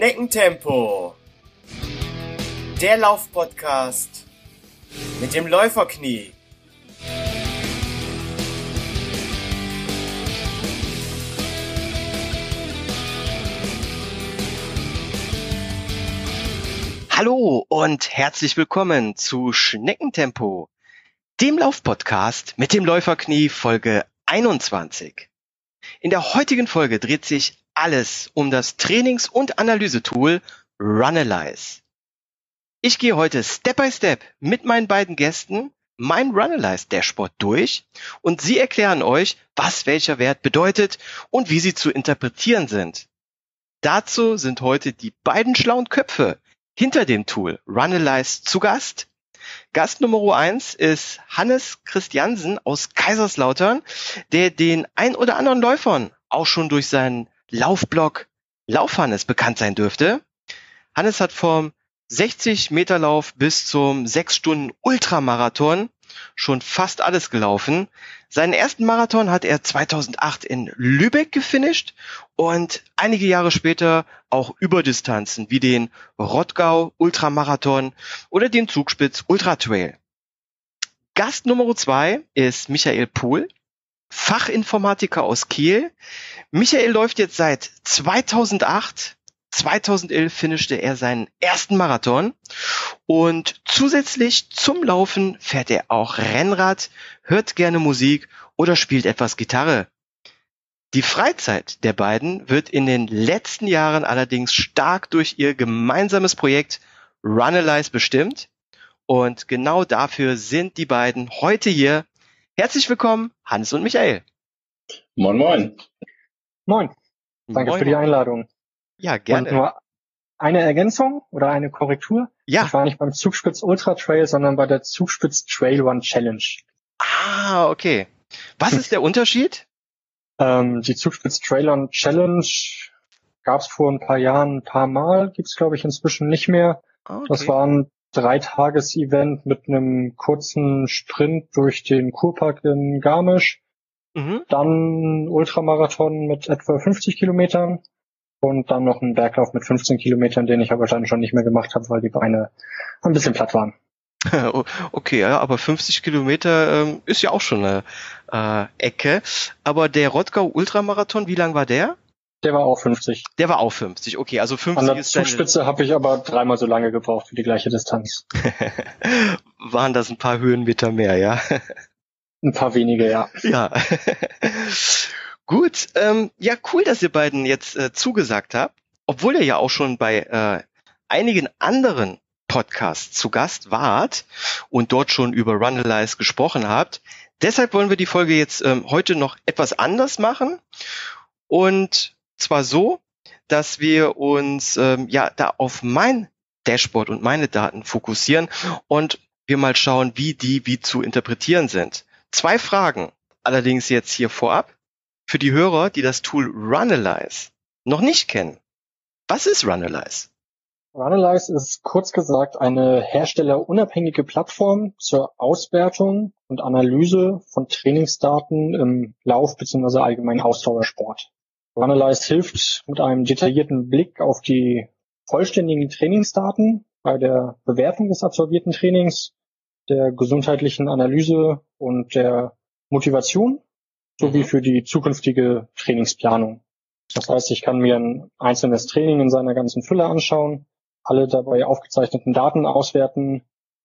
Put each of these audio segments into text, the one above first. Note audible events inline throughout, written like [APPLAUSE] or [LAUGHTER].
Schneckentempo. Der Laufpodcast mit dem Läuferknie. Hallo und herzlich willkommen zu Schneckentempo, dem Laufpodcast mit dem Läuferknie Folge 21. In der heutigen Folge dreht sich alles um das Trainings- und Analysetool Runalyze. Ich gehe heute Step by Step mit meinen beiden Gästen mein Runalyze Dashboard durch und sie erklären euch, was welcher Wert bedeutet und wie sie zu interpretieren sind. Dazu sind heute die beiden schlauen Köpfe hinter dem Tool Runalyze zu Gast. Gast Nummer eins ist Hannes Christiansen aus Kaiserslautern, der den ein oder anderen Läufern auch schon durch seinen Laufblog Laufhannes bekannt sein dürfte. Hannes hat vom 60 Meter Lauf bis zum 6 Stunden Ultramarathon schon fast alles gelaufen. Seinen ersten Marathon hat er 2008 in Lübeck gefinisht und einige Jahre später auch Überdistanzen wie den Rottgau Ultramarathon oder den Zugspitz Ultratrail. Gast Nummer zwei ist Michael Pohl, Fachinformatiker aus Kiel. Michael läuft jetzt seit 2008 2011 finishte er seinen ersten Marathon und zusätzlich zum Laufen fährt er auch Rennrad, hört gerne Musik oder spielt etwas Gitarre. Die Freizeit der beiden wird in den letzten Jahren allerdings stark durch ihr gemeinsames Projekt Runalyze bestimmt und genau dafür sind die beiden heute hier. Herzlich willkommen, Hans und Michael. Moin, moin. Moin. Danke moin, für die Einladung. Ja, gerne. Und nur eine Ergänzung oder eine Korrektur. Ja. Ich war nicht beim Zugspitz Ultra Trail, sondern bei der Zugspitz Trail Run Challenge. Ah, okay. Was ist der Unterschied? [LAUGHS] Ähm, die Zugspitz Trail Run Challenge gab es vor ein paar Jahren ein paar Mal, gibt's glaube ich inzwischen nicht mehr. Okay. Das war ein Dreitages-Event mit einem kurzen Sprint durch den Kurpark in Garmisch. Mhm. Dann Ultramarathon mit etwa 50 Kilometern und dann noch einen Berglauf mit 15 Kilometern, den ich aber dann schon nicht mehr gemacht habe, weil die Beine ein bisschen platt waren. [LAUGHS] Okay, ja, aber 50 Kilometer ähm, ist ja auch schon eine äh, Ecke. Aber der Rottgau Ultramarathon, wie lang war der? Der war auch 50. Der war auch 50, okay, also 50 An der ist Zugspitze habe ich aber dreimal so lange gebraucht für die gleiche Distanz. [LAUGHS] Waren das ein paar Höhenmeter mehr, ja? [LAUGHS] ein paar wenige, ja. Ja. [LAUGHS] Gut, ähm, ja, cool, dass ihr beiden jetzt äh, zugesagt habt, obwohl ihr ja auch schon bei äh, einigen anderen Podcasts zu Gast wart und dort schon über Runalyze gesprochen habt. Deshalb wollen wir die Folge jetzt ähm, heute noch etwas anders machen und zwar so, dass wir uns ähm, ja da auf mein Dashboard und meine Daten fokussieren und wir mal schauen, wie die wie zu interpretieren sind. Zwei Fragen allerdings jetzt hier vorab für die Hörer, die das Tool Runalyze noch nicht kennen. Was ist Runalyze? Runalyze ist kurz gesagt eine herstellerunabhängige Plattform zur Auswertung und Analyse von Trainingsdaten im Lauf- bzw. allgemeinen Ausdauersport. Runalyze hilft mit einem detaillierten Blick auf die vollständigen Trainingsdaten bei der Bewertung des absolvierten Trainings, der gesundheitlichen Analyse und der Motivation sowie mhm. für die zukünftige Trainingsplanung. Das heißt, ich kann mir ein einzelnes Training in seiner ganzen Fülle anschauen, alle dabei aufgezeichneten Daten auswerten,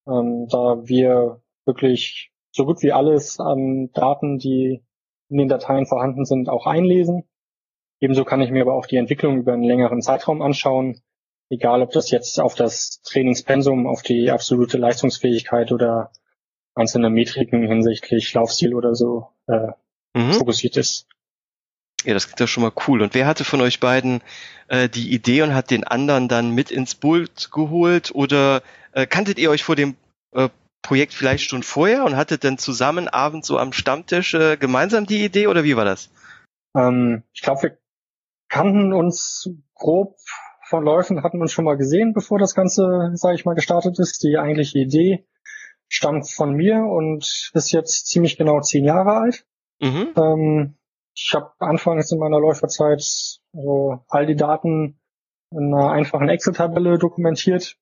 ähm, da wir wirklich so gut wie alles an Daten, die in den Dateien vorhanden sind, auch einlesen. Ebenso kann ich mir aber auch die Entwicklung über einen längeren Zeitraum anschauen, egal ob das jetzt auf das Trainingspensum, auf die absolute Leistungsfähigkeit oder einzelne Metriken hinsichtlich Laufstil oder so äh, mhm. fokussiert ist. Ja, das klingt doch schon mal cool. Und wer hatte von euch beiden äh, die Idee und hat den anderen dann mit ins Boot geholt? Oder äh, kanntet ihr euch vor dem äh, Projekt vielleicht schon vorher und hattet dann zusammen abends so am Stammtisch äh, gemeinsam die Idee oder wie war das? Ähm, ich glaube, wir kannten uns grob von Läufen, hatten uns schon mal gesehen, bevor das Ganze, sage ich mal, gestartet ist. Die eigentliche Idee stammt von mir und ist jetzt ziemlich genau zehn Jahre alt. Mhm. Ähm, ich habe anfangs in meiner Läuferzeit so all die Daten in einer einfachen Excel-Tabelle dokumentiert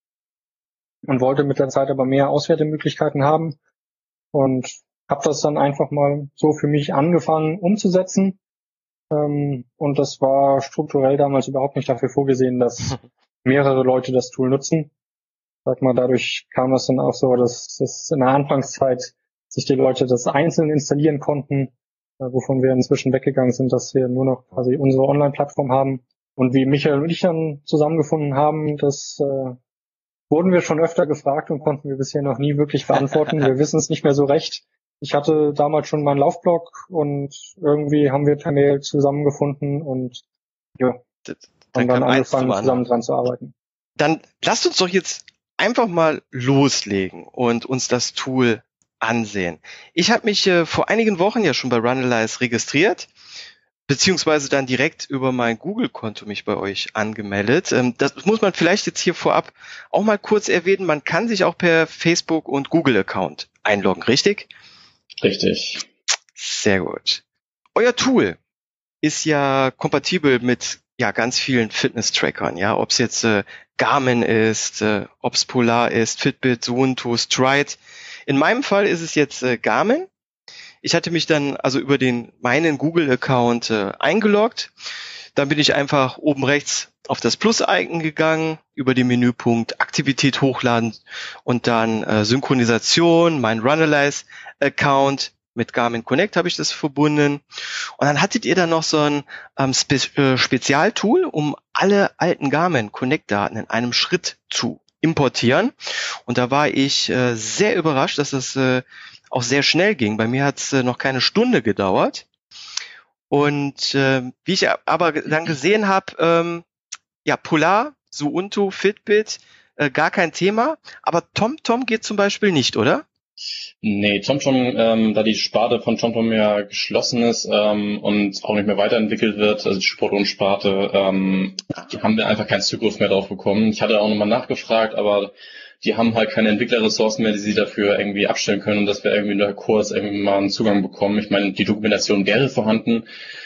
und wollte mit der Zeit aber mehr Auswertemöglichkeiten haben und habe das dann einfach mal so für mich angefangen umzusetzen. Ähm, und das war strukturell damals überhaupt nicht dafür vorgesehen, dass [LAUGHS] mehrere Leute das Tool nutzen. Sag mal, dadurch kam das dann auch so, dass, dass in der Anfangszeit sich die Leute das einzeln installieren konnten, äh, wovon wir inzwischen weggegangen sind, dass wir nur noch quasi unsere Online-Plattform haben. Und wie Michael und ich dann zusammengefunden haben, das äh, wurden wir schon öfter gefragt und konnten wir bisher noch nie wirklich beantworten. wir [LAUGHS] wissen es nicht mehr so recht. Ich hatte damals schon meinen Laufblog und irgendwie haben wir per Mail zusammengefunden und ja, dann haben dann angefangen zusammen dran zu arbeiten. Dann lasst uns doch jetzt einfach mal loslegen und uns das Tool ansehen. Ich habe mich äh, vor einigen Wochen ja schon bei Runalyze registriert, beziehungsweise dann direkt über mein Google-Konto mich bei euch angemeldet. Ähm, das muss man vielleicht jetzt hier vorab auch mal kurz erwähnen. Man kann sich auch per Facebook und Google-Account einloggen, richtig? Richtig. Sehr gut. Euer Tool ist ja kompatibel mit ja ganz vielen Fitness-Trackern, ja, ob es jetzt äh, Garmin ist, äh, ob es Polar ist, Fitbit, Suunto, Stride. In meinem Fall ist es jetzt äh, Garmin. Ich hatte mich dann also über den meinen Google-Account äh, eingeloggt. Dann bin ich einfach oben rechts auf das Plus-Icon gegangen, über den Menüpunkt Aktivität hochladen und dann äh, Synchronisation, mein Runalyze-Account mit Garmin Connect habe ich das verbunden. Und dann hattet ihr dann noch so ein ähm, Spe äh, Spezialtool, um alle alten Garmin Connect-Daten in einem Schritt zu importieren. Und da war ich äh, sehr überrascht, dass das äh, auch sehr schnell ging. Bei mir hat es äh, noch keine Stunde gedauert. Und äh, wie ich aber dann gesehen habe, ähm, ja, Polar, Suunto, Fitbit, äh, gar kein Thema. Aber TomTom geht zum Beispiel nicht, oder? Nee, TomTom, ähm, da die Sparte von TomTom ja geschlossen ist ähm, und auch nicht mehr weiterentwickelt wird, also die Sport- und Sparte, ähm, haben wir einfach keinen Zugriff mehr drauf bekommen. Ich hatte auch nochmal nachgefragt, aber die haben halt keine Entwicklerressourcen mehr, die sie dafür irgendwie abstellen können und dass wir irgendwie in der Kurs irgendwie mal einen Zugang bekommen. Ich meine, die Dokumentation wäre vorhanden,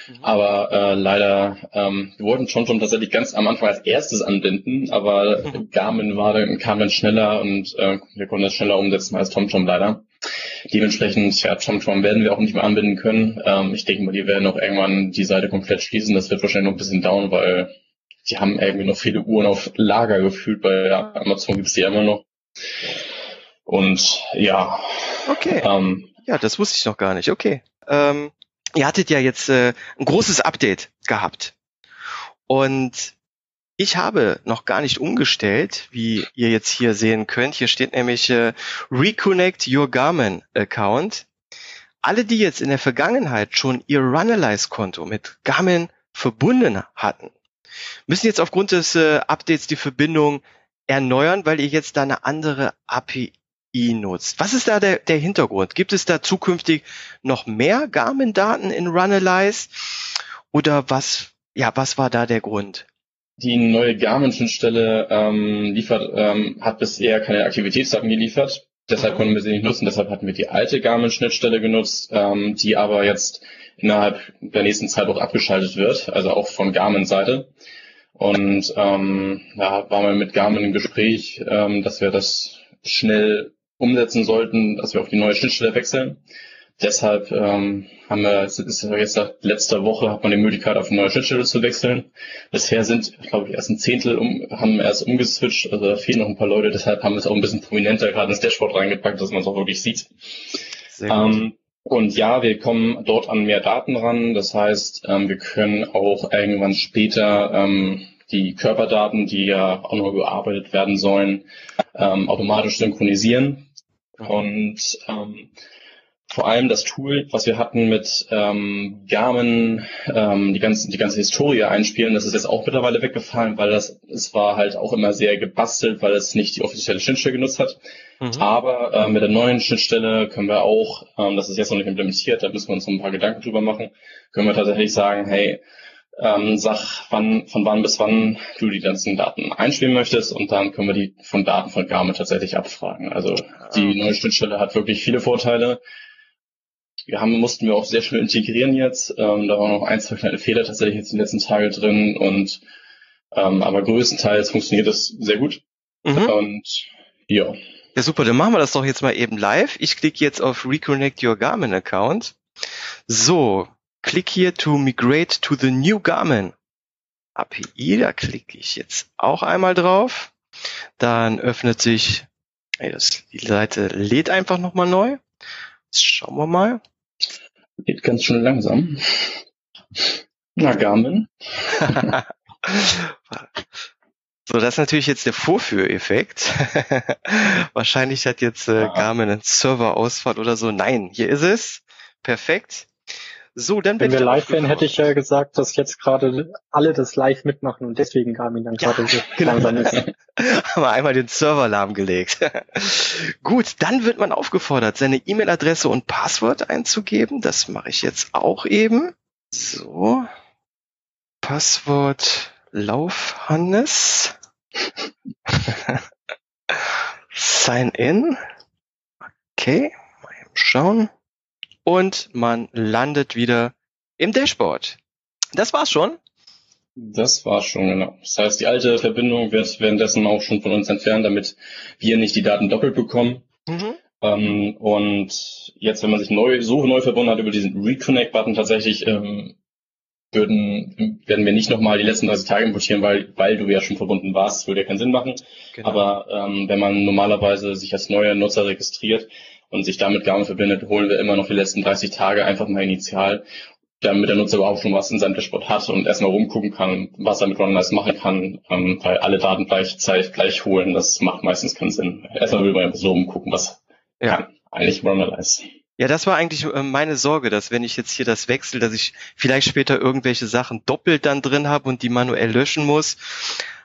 mhm. aber äh, leider, ähm, wir wollten schon schon tatsächlich ganz am Anfang als erstes anbinden, aber mhm. Garmin war dann, kam dann schneller und äh, wir konnten das schneller umsetzen als TomTom leider. Dementsprechend, ja, TomTom werden wir auch nicht mehr anbinden können. Ähm, ich denke mal, die werden auch irgendwann die Seite komplett schließen. Das wird wahrscheinlich noch ein bisschen dauern, weil die haben irgendwie noch viele Uhren auf Lager gefühlt, bei Amazon gibt es die ja immer noch. Und ja. Okay. Ähm, ja, das wusste ich noch gar nicht. Okay. Ähm, ihr hattet ja jetzt äh, ein großes Update gehabt. Und ich habe noch gar nicht umgestellt, wie ihr jetzt hier sehen könnt. Hier steht nämlich äh, Reconnect Your Garmin Account. Alle, die jetzt in der Vergangenheit schon ihr Runalyze-Konto mit Garmin verbunden hatten, müssen jetzt aufgrund des äh, Updates die Verbindung erneuern, weil ihr jetzt da eine andere API nutzt. Was ist da der, der Hintergrund? Gibt es da zukünftig noch mehr Garmin-Daten in Runalyze? Oder was, ja, was war da der Grund? Die neue Garmin-Schnittstelle ähm, liefert, ähm, hat bisher keine Aktivitätsdaten geliefert. Deshalb konnten wir sie nicht nutzen. Deshalb hatten wir die alte Garmin-Schnittstelle genutzt, ähm, die aber jetzt innerhalb der nächsten Zeit auch abgeschaltet wird, also auch von Garmin-Seite. Und ähm, ja, waren wir mit Garmin im Gespräch, ähm, dass wir das schnell umsetzen sollten, dass wir auf die neue Schnittstelle wechseln. Deshalb ähm, haben wir, ist jetzt seit letzter Woche hat man die Möglichkeit, auf eine neue Schnittstelle zu wechseln. Bisher sind, glaube ich, erst ein Zehntel um, haben erst umgeswitcht, also da fehlen noch ein paar Leute, deshalb haben wir es auch ein bisschen prominenter gerade ins Dashboard reingepackt, dass man es auch wirklich sieht. Ähm, und ja, wir kommen dort an mehr Daten ran. Das heißt, ähm, wir können auch irgendwann später ähm, die Körperdaten, die ja auch noch bearbeitet werden sollen, ähm, automatisch synchronisieren. Und ähm, vor allem das Tool, was wir hatten mit ähm, Garmin, ähm, die, ganze, die ganze Historie einspielen, das ist jetzt auch mittlerweile weggefallen, weil das es war halt auch immer sehr gebastelt, weil es nicht die offizielle Schnittstelle genutzt hat. Mhm. Aber äh, mit der neuen Schnittstelle können wir auch, ähm, das ist jetzt noch nicht implementiert, da müssen wir uns noch ein paar Gedanken drüber machen, können wir tatsächlich sagen, hey, ähm, sag, wann, von wann bis wann du die ganzen Daten einspielen möchtest und dann können wir die von Daten von Garmin tatsächlich abfragen. Also die ah. neue Schnittstelle hat wirklich viele Vorteile wir haben, mussten wir auch sehr schnell integrieren jetzt. Ähm, da waren noch ein, zwei kleine Fehler tatsächlich jetzt in den letzten Tagen drin und Ähm, aber größtenteils funktioniert das sehr gut. Mhm. Und ja. Ja, super, dann machen wir das doch jetzt mal eben live. Ich klicke jetzt auf Reconnect Your Garmin Account. So, click here to migrate to the new Garmin. API, da klicke ich jetzt auch einmal drauf. Dann öffnet sich, ey, das, die Seite lädt einfach nochmal neu. Jetzt schauen wir mal. Geht ganz schön langsam. Na, Garmin. [LAUGHS] so, das ist natürlich jetzt der Vorführeffekt. [LAUGHS] Wahrscheinlich hat jetzt äh, Garmin einen Serverausfall oder so. Nein, hier ist es. Perfekt. So, dann Wenn wir live wären, hätte ich ja gesagt, dass jetzt gerade alle das live mitmachen und deswegen Garmin dann gerade ja, so genau. langsam ist. [LAUGHS] Haben wir einmal den Server lahmgelegt. [LAUGHS] Gut, dann wird man aufgefordert, seine E-Mail-Adresse und Passwort einzugeben. Das mache ich jetzt auch eben. So. Passwort Laufhannes. [LAUGHS] Sign in. Okay, mal eben schauen und man landet wieder im Dashboard. Das war's schon. Das war's schon, genau. Das heißt, die alte Verbindung wird währenddessen auch schon von uns entfernt, damit wir nicht die Daten doppelt bekommen. Mhm. Ähm, und jetzt, wenn man sich neu, so neu verbunden hat über diesen Reconnect-Button tatsächlich, ähm, würden, werden wir nicht nochmal die letzten 30 Tage importieren, weil, weil du ja schon verbunden warst, das würde ja keinen Sinn machen. Genau. Aber ähm, wenn man normalerweise sich als neuer Nutzer registriert, und sich damit Garmin verbindet, holen wir immer noch die letzten 30 Tage einfach mal initial, damit der Nutzer überhaupt schon was in seinem Dashboard hat und erstmal rumgucken kann, was er mit Runnerlist machen kann, ähm, weil alle Daten gleichzeitig gleich holen, das macht meistens keinen Sinn. Erstmal will man einfach so rumgucken, was ja. kann eigentlich Runnerlist. Ja, das war eigentlich äh, meine Sorge, dass wenn ich jetzt hier das wechsle, dass ich vielleicht später irgendwelche Sachen doppelt dann drin habe und die manuell löschen muss.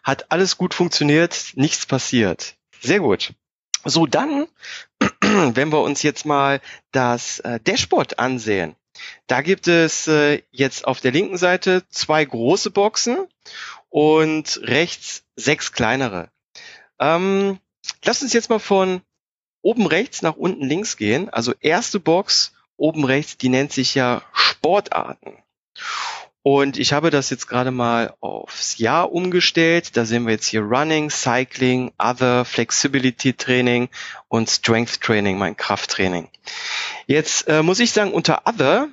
Hat alles gut funktioniert, nichts passiert. Sehr gut. So, dann, [CLEARS THROAT] wenn wir uns jetzt mal das äh, Dashboard ansehen. Da gibt es äh, jetzt auf der linken Seite zwei große Boxen und rechts sechs kleinere. Ähm, lass uns jetzt mal von oben rechts nach unten links gehen. Also erste Box oben rechts, die nennt sich ja Sportarten. Und ich habe das jetzt gerade mal aufs Jahr umgestellt. Da sehen wir jetzt hier Running, Cycling, Other, Flexibility Training und Strength Training, mein Krafttraining. Jetzt äh, muss ich sagen, unter Other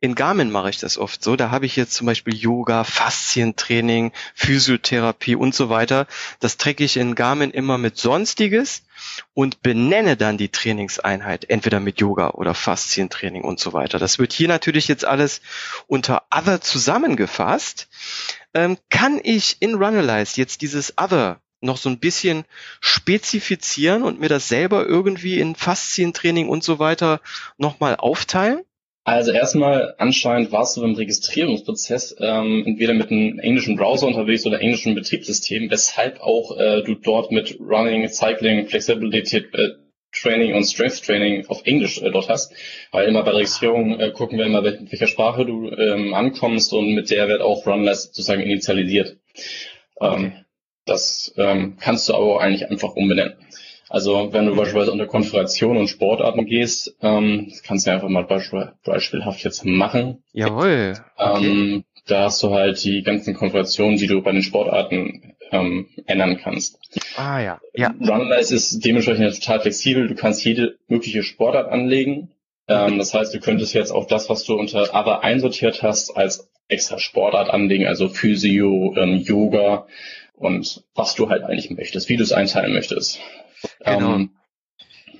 in Garmin mache ich das oft so. Da habe ich jetzt zum Beispiel Yoga, Faszientraining, Physiotherapie und so weiter. Das trecke ich in Garmin immer mit Sonstiges und benenne dann die Trainingseinheit, entweder mit Yoga oder Faszientraining und so weiter. Das wird hier natürlich jetzt alles unter Other zusammengefasst. Ähm, kann ich in Runalyze jetzt dieses Other noch so ein bisschen spezifizieren und mir das selber irgendwie in Faszientraining und so weiter nochmal aufteilen? Also erstmal anscheinend warst du im Registrierungsprozess ähm, entweder mit einem englischen Browser unterwegs oder englischen Betriebssystem, weshalb auch äh, du dort mit Running, Cycling, Flexibility äh, Training und Strength Training auf Englisch äh, dort hast. Weil immer bei der Registrierung äh, gucken wir immer, mit welcher Sprache du ähm, ankommst und mit der wird auch Runless sozusagen initialisiert. Ähm, das ähm, kannst du aber eigentlich einfach umbenennen. Also wenn du beispielsweise unter Konfiguration und Sportarten gehst, ähm, das kannst du einfach mal beispiel, beispielhaft jetzt machen. Jawohl. Okay. Ähm, da hast du halt die ganzen Konfigurationen, die du bei den Sportarten ähm, ändern kannst. Ah ja. ja. Runalize ist dementsprechend total flexibel. Du kannst jede mögliche Sportart anlegen. Ähm, das heißt, du könntest jetzt auch das, was du unter Other einsortiert hast, als extra Sportart anlegen, also Physio, ähm, Yoga und was du halt eigentlich möchtest, wie du es einteilen möchtest. Genau. Ähm,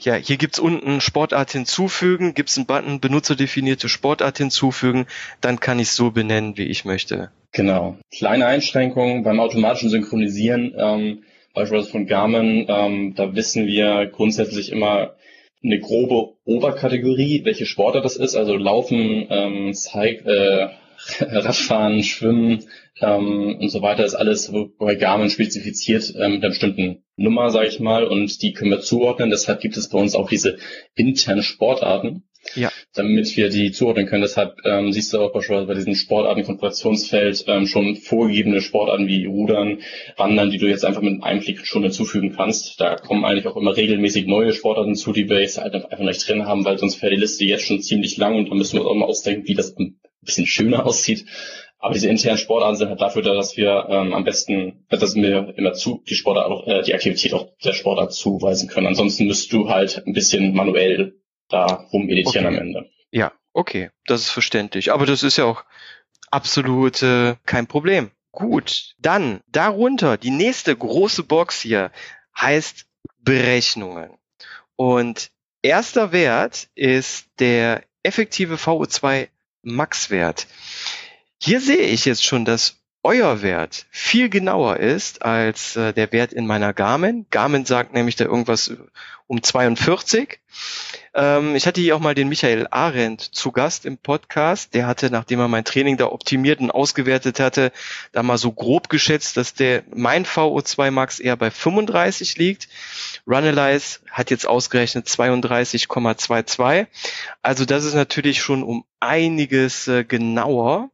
ja, hier gibt's unten Sportart hinzufügen, gibt's einen Button benutzerdefinierte Sportart hinzufügen, dann kann ich so benennen, wie ich möchte. Genau. Kleine Einschränkungen beim automatischen Synchronisieren, ähm, beispielsweise von Garmin, ähm, da wissen wir grundsätzlich immer eine grobe Oberkategorie, welche Sportart das ist, also Laufen, ähm, Zeig, äh, [LAUGHS] Radfahren, Schwimmen ähm, und so weiter ist alles bei Garmin spezifiziert ähm, mit einer bestimmten Nummer, sage ich mal, und die können wir zuordnen. Deshalb gibt es bei uns auch diese internen Sportarten, ja. damit wir die zuordnen können. Deshalb ähm, siehst du auch beispielsweise bei diesem Sportarten-Konfigurationsfeld ähm, schon vorgegebene Sportarten wie Rudern, Wandern, die du jetzt einfach mit einem Klick schon hinzufügen kannst. Da kommen eigentlich auch immer regelmäßig neue Sportarten zu, die wir jetzt halt einfach nicht drin haben, weil sonst wäre die Liste jetzt schon ziemlich lang und da müssen wir uns auch mal ausdenken, wie das bisschen schöner [LAUGHS] aussieht. Aber diese internen Sportarten sind halt dafür da, dass wir ähm, am besten, dass wir immer zu die Sportart auch, äh, die Aktivität auch der Sportart zuweisen können. Ansonsten müsst du halt ein bisschen manuell da rumeditieren Okay. am Ende. Ja, okay, das ist verständlich. Aber das ist ja auch absolut äh, kein Problem. Gut, dann darunter die nächste große Box hier heißt Berechnungen. Und erster Wert ist der effektive VO2 Max-Wert. Hier sehe ich jetzt schon, dass euer Wert viel genauer ist als äh, der Wert in meiner Garmin. Garmin sagt nämlich da irgendwas um 42. Ähm, ich hatte hier auch mal den Michael Arendt zu Gast im Podcast. Der hatte, nachdem er mein Training da optimiert und ausgewertet hatte, da mal so grob geschätzt, dass der mein VO2 Max eher bei 35 liegt. Runalyze hat jetzt ausgerechnet 32,22. Also das ist natürlich schon um einiges äh, genauer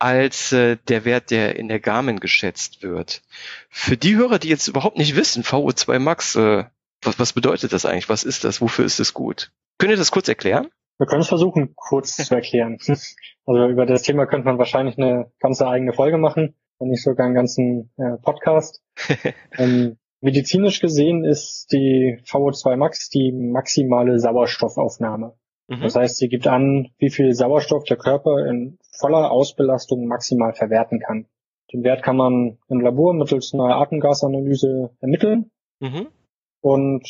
als äh, der Wert, der in der Garmin geschätzt wird. Für die Hörer, die jetzt überhaupt nicht wissen, VO2 Max, äh, was, was bedeutet das eigentlich? Was ist das? Wofür ist es gut? Könnt ihr das kurz erklären? Wir können es versuchen, kurz zu erklären. [LAUGHS] Also über das Thema könnte man wahrscheinlich eine ganze eigene Folge machen, wenn nicht sogar einen ganzen äh, Podcast. [LAUGHS] ähm, medizinisch gesehen ist die VO2 Max die maximale Sauerstoffaufnahme. Mhm. Das heißt, sie gibt an, wie viel Sauerstoff der Körper in voller Ausbelastung maximal verwerten kann. Den Wert kann man im Labor mittels einer Atemgasanalyse ermitteln. Mhm. Und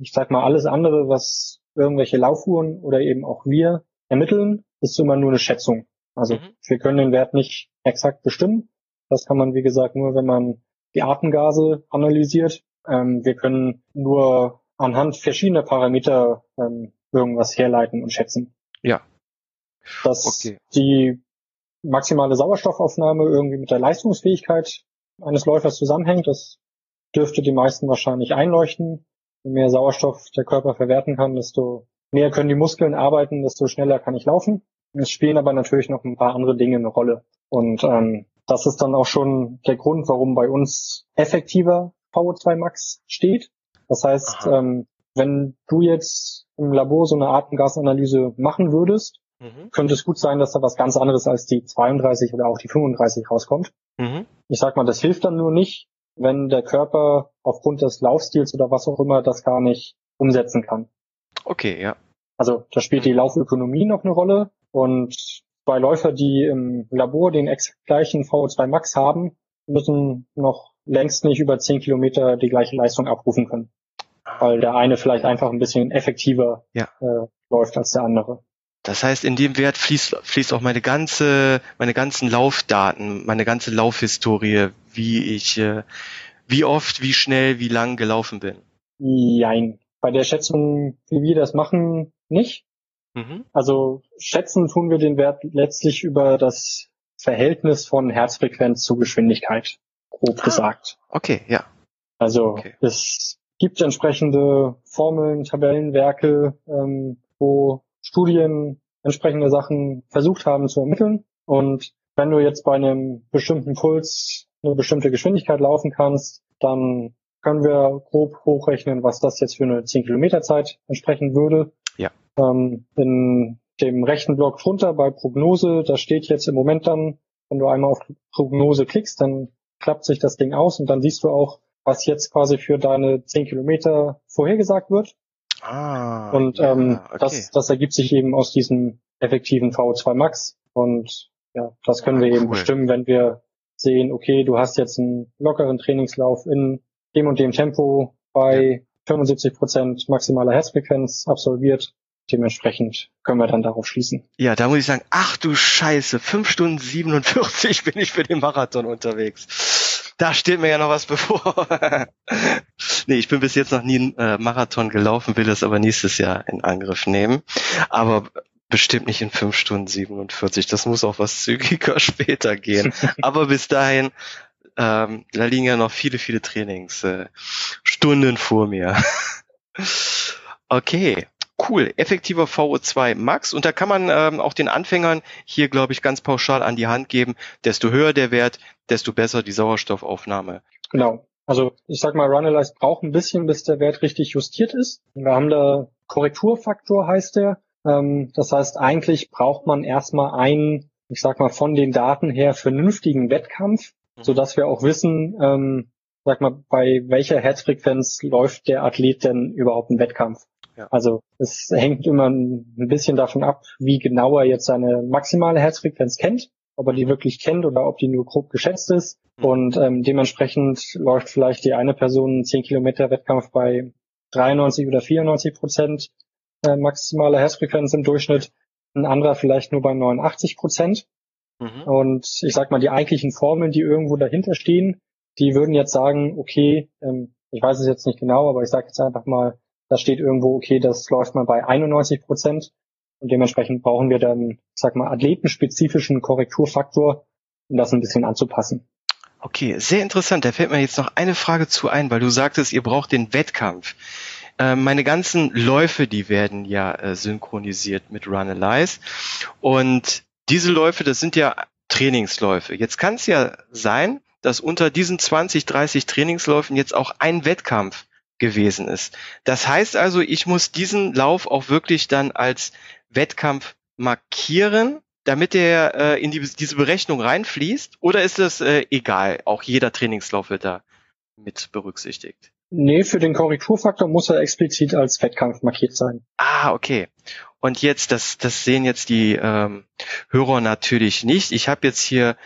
ich sag mal, alles andere, was irgendwelche Laufuhren oder eben auch wir ermitteln, ist immer nur eine Schätzung. Also Mhm. wir können den Wert nicht exakt bestimmen. Das kann man, wie gesagt, nur, wenn man die Atemgase analysiert. Ähm, wir können nur anhand verschiedener Parameter ähm, irgendwas herleiten und schätzen. Ja. Dass Okay. die maximale Sauerstoffaufnahme irgendwie mit der Leistungsfähigkeit eines Läufers zusammenhängt, das dürfte die meisten wahrscheinlich einleuchten. Je mehr Sauerstoff der Körper verwerten kann, desto mehr können die Muskeln arbeiten, desto schneller kann ich laufen. Es spielen aber natürlich noch ein paar andere Dinge eine Rolle. Und ähm, das ist dann auch schon der Grund, warum bei uns effektiver VO2 Max steht. Das heißt, ähm, wenn du jetzt im Labor so eine Atemgasanalyse machen würdest, Mhm. könnte es gut sein, dass da was ganz anderes als die 32 oder auch die 35 rauskommt. Mhm. Ich sag mal, das hilft dann nur nicht, wenn der Körper aufgrund des Laufstils oder was auch immer das gar nicht umsetzen kann. Okay, ja. Also da spielt die Laufökonomie noch eine Rolle und zwei Läufer, die im Labor den exakt gleichen VO2 Max haben, müssen noch längst nicht über 10 Kilometer die gleiche Leistung abrufen können, weil der eine vielleicht einfach ein bisschen effektiver Ja. äh, läuft als der andere. Das heißt, in dem Wert fließt, fließt auch meine ganze, meine ganzen Laufdaten, meine ganze Laufhistorie, wie ich, äh, wie oft, wie schnell, wie lang gelaufen bin. Jein. Bei der Schätzung, wie wir das machen, nicht. Mhm. Also schätzen tun wir den Wert letztlich über das Verhältnis von Herzfrequenz zu Geschwindigkeit, grob Ah. gesagt. Okay, ja. Also Okay. es gibt entsprechende Formeln, Tabellenwerke, ähm, wo Studien entsprechende Sachen versucht haben zu ermitteln. Und wenn du jetzt bei einem bestimmten Puls eine bestimmte Geschwindigkeit laufen kannst, dann können wir grob hochrechnen, was das jetzt für eine 10 Kilometer Zeit entsprechen würde. Ja. Ähm, in dem rechten Block drunter bei Prognose, da steht jetzt im Moment dann, wenn du einmal auf Prognose klickst, dann klappt sich das Ding aus und dann siehst du auch, was jetzt quasi für deine 10 Kilometer vorhergesagt wird. Ah. Und ja, ähm, okay. das, das ergibt sich eben aus diesem effektiven VO2 Max. Und ja, das können wir Ah, eben cool. bestimmen, wenn wir sehen, okay, du hast jetzt einen lockeren Trainingslauf in dem und dem Tempo bei 75 Prozent maximaler Herzfrequenz absolviert. Dementsprechend können wir dann darauf schließen. Ja, da muss ich sagen, ach du Scheiße, 5 Stunden 47 [LAUGHS] bin ich für den Marathon unterwegs. Da steht mir ja noch was bevor. [LAUGHS] nee, ich bin bis jetzt noch nie einen äh, Marathon gelaufen, will das aber nächstes Jahr in Angriff nehmen. Aber bestimmt nicht in 5 Stunden 47. Das muss auch was [LAUGHS] zügiger später gehen. [LAUGHS] aber bis dahin, ähm, da liegen ja noch viele, viele Trainingsstunden äh, Stunden vor mir. [LAUGHS] okay. Cool, effektiver VO2 Max. Und da kann man ähm, auch den Anfängern hier, glaube ich, ganz pauschal an die Hand geben, desto höher der Wert, desto besser die Sauerstoffaufnahme. Genau. Also ich sag mal, Runalyze braucht ein bisschen, bis der Wert richtig justiert ist. Wir haben da Korrekturfaktor, heißt der. Ähm, das heißt, eigentlich braucht man erstmal einen ich sag mal, von den Daten her vernünftigen Wettkampf, mhm. so dass wir auch wissen, ähm, sag mal, bei welcher Herzfrequenz läuft der Athlet denn überhaupt einen Wettkampf? Ja. Also es hängt immer ein bisschen davon ab, wie genau er jetzt seine maximale Herzfrequenz kennt, ob er die wirklich kennt oder ob die nur grob geschätzt ist. Mhm. Und ähm, dementsprechend läuft vielleicht die eine Person 10 Kilometer Wettkampf bei 93 oder 94 Prozent äh, maximale Herzfrequenz im Durchschnitt, ein anderer vielleicht nur bei 89 Prozent. Mhm. Und ich sag mal, die eigentlichen Formeln, die irgendwo dahinter stehen, die würden jetzt sagen, okay, ähm, ich weiß es jetzt nicht genau, aber ich sage jetzt einfach mal, da steht irgendwo, okay, das läuft mal bei 91 Prozent. Und dementsprechend brauchen wir dann, sag mal, athletenspezifischen Korrekturfaktor, um das ein bisschen anzupassen. Okay, sehr interessant. Da fällt mir jetzt noch eine Frage zu ein, weil du sagtest, ihr braucht den Wettkampf. Äh, meine ganzen Läufe, die werden ja äh, synchronisiert mit Runalyze. Und diese Läufe, das sind ja Trainingsläufe. Jetzt kann es ja sein, dass unter diesen 20, 30 Trainingsläufen jetzt auch ein Wettkampf gewesen ist. Das heißt also, ich muss diesen Lauf auch wirklich dann als Wettkampf markieren, damit er äh, in die, diese Berechnung reinfließt? Oder ist das äh, egal? Auch jeder Trainingslauf wird da mit berücksichtigt. Nee, für den Korrekturfaktor muss er explizit als Wettkampf markiert sein. Ah, okay. Und jetzt, das, das sehen jetzt die ähm, Hörer natürlich nicht. Ich habe jetzt hier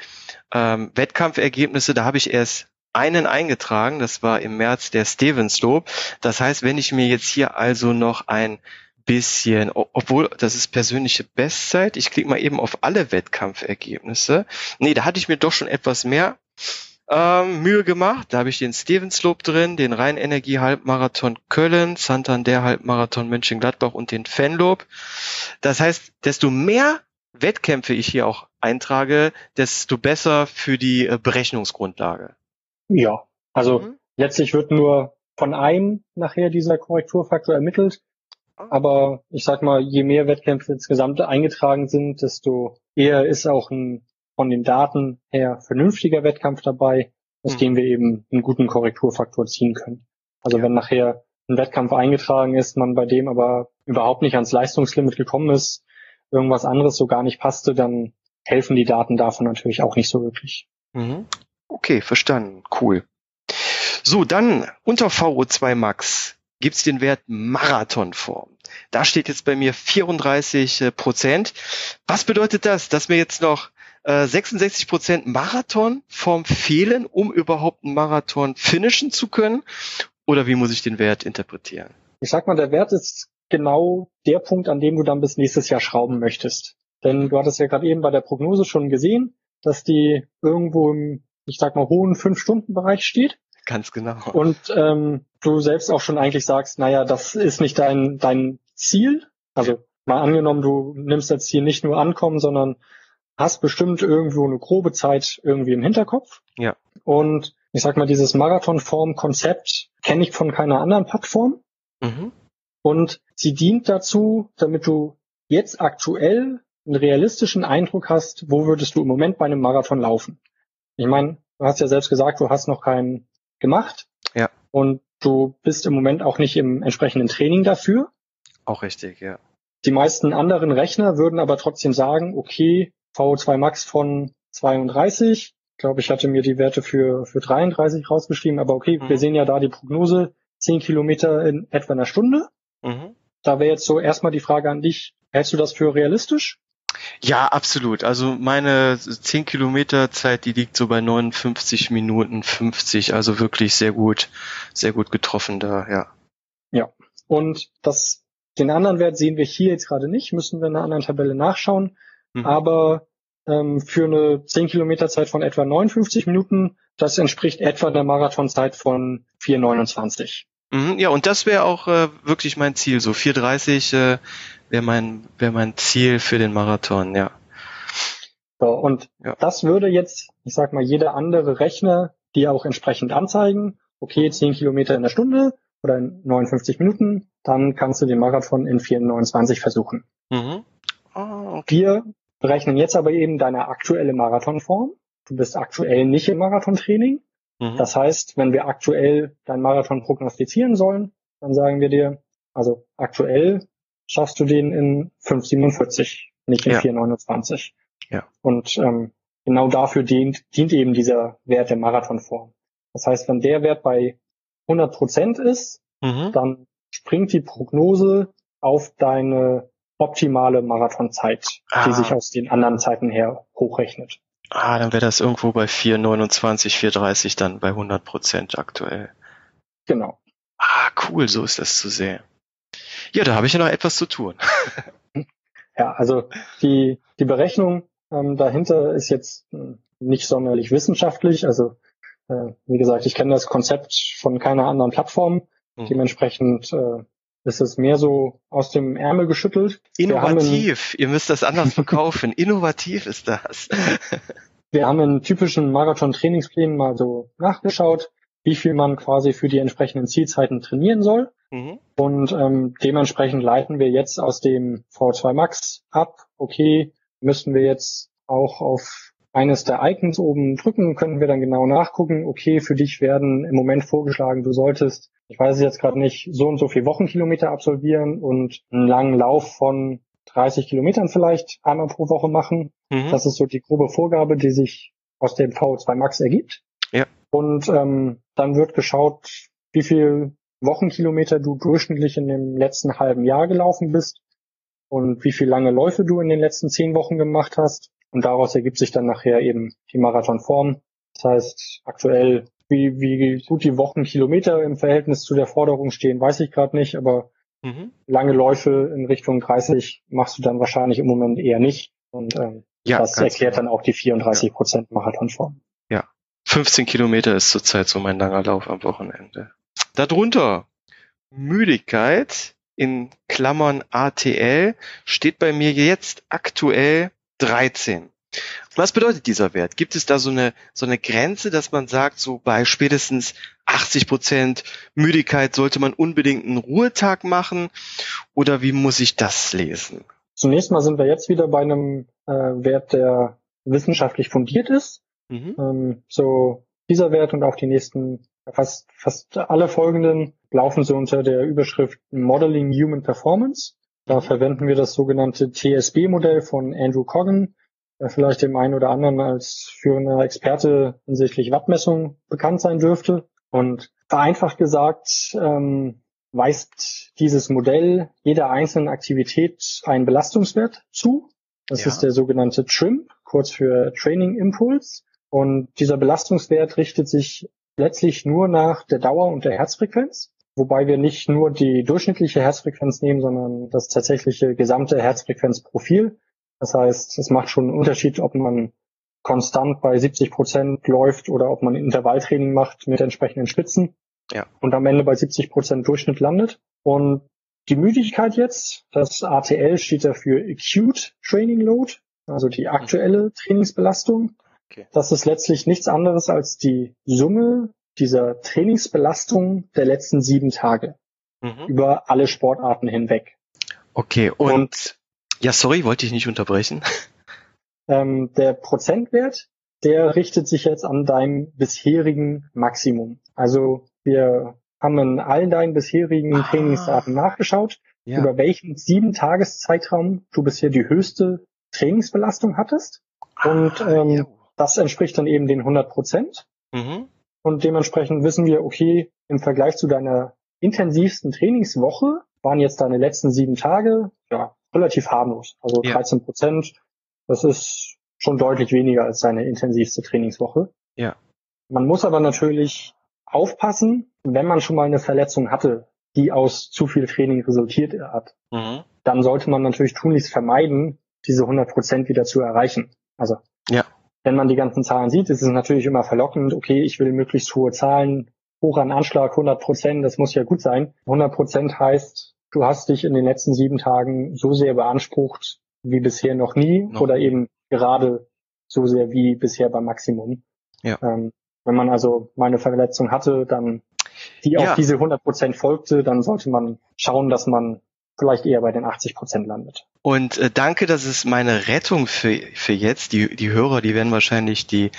ähm, Wettkampfergebnisse, da habe ich erst einen eingetragen, das war im März der Stevens Lob. Das heißt, wenn ich mir jetzt hier also noch ein bisschen, obwohl das ist persönliche Bestzeit, ich klicke mal eben auf alle Wettkampfergebnisse. Nee, da hatte ich mir doch schon etwas mehr ähm, Mühe gemacht. Da habe ich den Stevenslob drin, den Rheinenergie-Halbmarathon Köln, Santander-Halbmarathon Mönchengladbach und den Fenlob. Das heißt, desto mehr Wettkämpfe ich hier auch eintrage, desto besser für die äh, Berechnungsgrundlage. Ja, also mhm. letztlich wird nur von einem nachher dieser Korrekturfaktor ermittelt. Aber ich sag mal, je mehr Wettkämpfe insgesamt eingetragen sind, desto eher ist auch ein von den Daten her vernünftiger Wettkampf dabei, aus mhm. dem wir eben einen guten Korrekturfaktor ziehen können. Also ja. wenn nachher ein Wettkampf eingetragen ist, man bei dem aber überhaupt nicht ans Leistungslimit gekommen ist, irgendwas anderes so gar nicht passte, dann helfen die Daten davon natürlich auch nicht so wirklich. Mhm. Okay, verstanden. Cool. So, dann unter VO2 Max gibt's den Wert Marathonform. Da steht jetzt bei mir 34 äh, Prozent. Was bedeutet das? Dass mir jetzt noch 66 äh, Prozent Marathonform fehlen, um überhaupt einen Marathon finishen zu können? Oder wie muss ich den Wert interpretieren? Ich sag mal, der Wert ist genau der Punkt, an dem du dann bis nächstes Jahr schrauben möchtest. Denn du hattest ja gerade eben bei der Prognose schon gesehen, dass die irgendwo im, ich sag mal, hohen Fünf-Stunden-Bereich steht. Ganz genau. Und ähm, du selbst auch schon eigentlich sagst, naja, das ist nicht dein, dein Ziel. Also mal angenommen, du nimmst als Ziel nicht nur ankommen, sondern hast bestimmt irgendwo eine grobe Zeit irgendwie im Hinterkopf. Ja. Und ich sag mal, dieses Marathonform-Konzept kenne ich von keiner anderen Plattform. Mhm. Und sie dient dazu, damit du jetzt aktuell einen realistischen Eindruck hast, wo würdest du im Moment bei einem Marathon laufen. Ich meine, du hast ja selbst gesagt, du hast noch keinen gemacht. Ja. Und du bist im Moment auch nicht im entsprechenden Training dafür. Auch richtig, ja. Die meisten anderen Rechner würden aber trotzdem sagen, okay, VO2 Max von 32. Ich glaube, ich hatte mir die Werte für, für 33 rausgeschrieben, aber okay, mhm. wir sehen ja da die Prognose, 10 Kilometer in etwa einer Stunde. Mhm. Da wäre jetzt so erstmal die Frage an dich, hältst du das für realistisch? Ja, absolut. Also meine 10 Kilometer Zeit, die liegt so bei 59 Minuten 50, also wirklich sehr gut, sehr gut getroffen da, ja. Ja. Und das, den anderen Wert sehen wir hier jetzt gerade nicht, müssen wir in einer anderen Tabelle nachschauen. Mhm. Aber ähm, für eine 10 Kilometer Zeit von etwa 59 Minuten, das entspricht etwa der Marathonzeit von 4,29. Mhm, ja, und das wäre auch äh, wirklich mein Ziel. So 4,30 äh, wäre mein, wäre mein Ziel für den Marathon, ja. So, und ja. das würde jetzt, ich sag mal, jeder andere Rechner die auch entsprechend anzeigen. Okay, 10 Kilometer in der Stunde oder in 59 Minuten, dann kannst du den Marathon in 4,29 versuchen. Mhm. Oh, okay. Wir berechnen jetzt aber eben deine aktuelle Marathonform. Du bist aktuell nicht im Marathontraining. Mhm. Das heißt, wenn wir aktuell deinen Marathon prognostizieren sollen, dann sagen wir dir, also aktuell schaffst du den in 5,47, nicht in ja. 4,29. Ja. Und ähm, genau dafür dient, dient eben dieser Wert der Marathonform. Das heißt, wenn der Wert bei 100 Prozent ist, Mhm. dann springt die Prognose auf deine optimale Marathonzeit, Ah. die sich aus den anderen Zeiten her hochrechnet. Ah, dann wäre das irgendwo bei 4,29, 4,30 dann bei 100 Prozent aktuell. Genau. Ah, cool, so ist das zu sehen. Ja, da habe ich ja noch etwas zu tun. [LAUGHS] Ja, also die, die Berechnung ähm, dahinter ist jetzt hm, nicht sonderlich wissenschaftlich. Also äh, wie gesagt, ich kenne das Konzept von keiner anderen Plattform. Mhm. Dementsprechend äh, ist es mehr so aus dem Ärmel geschüttelt. Innovativ, ihr müsst das anders verkaufen. [LAUGHS] Innovativ ist das. [LAUGHS] Wir haben in typischen Marathon-Trainingsplänen mal so nachgeschaut, wie viel man quasi für die entsprechenden Zielzeiten trainieren soll. Mhm. Und ähm, dementsprechend leiten wir jetzt aus dem V2 Max ab, okay, müssten wir jetzt auch auf eines der Icons oben drücken, könnten wir dann genau nachgucken, okay, für dich werden im Moment vorgeschlagen, du solltest, ich weiß es jetzt gerade nicht, so und so viel Wochenkilometer absolvieren und einen langen Lauf von 30 Kilometern vielleicht einmal pro Woche machen. Mhm. Das ist so die grobe Vorgabe, die sich aus dem V2 Max ergibt. Ja. Und ähm, dann wird geschaut, wie viel Wochenkilometer du durchschnittlich in dem letzten halben Jahr gelaufen bist und wie viel lange Läufe du in den letzten zehn Wochen gemacht hast. Und daraus ergibt sich dann nachher eben die Marathonform. Das heißt, aktuell, wie, wie gut die Wochenkilometer im Verhältnis zu der Forderung stehen, weiß ich gerade nicht, aber Mhm. lange Läufe in Richtung 30 machst du dann wahrscheinlich im Moment eher nicht. Und ähm, Ja, das erklärt genau. dann auch die 34 Prozent Marathonform. 15 Kilometer ist zurzeit so mein langer Lauf am Wochenende. Darunter Müdigkeit in Klammern ATL steht bei mir jetzt aktuell 13. Was bedeutet dieser Wert? Gibt es da so eine, so eine Grenze, dass man sagt, so bei spätestens 80 Prozent Müdigkeit sollte man unbedingt einen Ruhetag machen? Oder wie muss ich das lesen? Zunächst mal sind wir jetzt wieder bei einem äh, Wert, der wissenschaftlich fundiert ist. Mhm. Ähm, so dieser Wert und auch die nächsten, fast, fast alle folgenden laufen so unter der Überschrift Modeling Human Performance. Da verwenden wir das sogenannte TSB-Modell von Andrew Coggan, der vielleicht dem einen oder anderen als führender Experte hinsichtlich Wattmessung bekannt sein dürfte. Und vereinfacht gesagt, ähm, weist dieses Modell jeder einzelnen Aktivität einen Belastungswert zu. Das Ja. ist der sogenannte TRIMP, kurz für Training Impulse. Und dieser Belastungswert richtet sich letztlich nur nach der Dauer und der Herzfrequenz, wobei wir nicht nur die durchschnittliche Herzfrequenz nehmen, sondern das tatsächliche gesamte Herzfrequenzprofil. Das heißt, es macht schon einen Unterschied, ob man konstant bei 70 Prozent läuft oder ob man Intervalltraining macht mit entsprechenden Spitzen Ja. und am Ende bei 70 Prozent Durchschnitt landet. Und die Müdigkeit jetzt, das ATL steht dafür Acute Training Load, also die aktuelle Trainingsbelastung. Okay. Das ist letztlich nichts anderes als die Summe dieser Trainingsbelastung der letzten sieben Tage Mhm. über alle Sportarten hinweg. Okay, und, ja, sorry, wollte ich nicht unterbrechen. [LAUGHS] Ähm, der Prozentwert, der richtet sich jetzt an deinem bisherigen Maximum. Also wir haben in allen deinen bisherigen Ah. Trainingsdaten nachgeschaut, über welchen sieben Tageszeitraum du bisher die höchste Trainingsbelastung hattest. Und Ah, ähm, ja. Das entspricht dann eben den 100 Prozent. Mhm. Und dementsprechend wissen wir, okay, im Vergleich zu deiner intensivsten Trainingswoche waren jetzt deine letzten sieben Tage ja relativ harmlos. Also Ja. 13 Prozent. Das ist schon deutlich weniger als deine intensivste Trainingswoche. Ja. Man muss aber natürlich aufpassen, wenn man schon mal eine Verletzung hatte, die aus zu viel Training resultiert hat, Mhm. dann sollte man natürlich tunlichst vermeiden, diese 100 Prozent wieder zu erreichen. Also, Ja. Wenn man die ganzen Zahlen sieht, ist es natürlich immer verlockend, okay, ich will möglichst hohe Zahlen, hoch an Anschlag, 100 Prozent, das muss ja gut sein. 100 Prozent heißt, du hast dich in den letzten sieben Tagen so sehr beansprucht wie bisher noch nie Noch oder eben gerade so sehr wie bisher beim Maximum. Ja. Ähm, wenn man also mal eine Verletzung hatte, dann die Ja. auf diese 100 Prozent folgte, dann sollte man schauen, dass man vielleicht eher bei den 80 Prozent landet. Und äh, danke, das ist meine Rettung für, für jetzt. Die, die Hörer, die werden wahrscheinlich die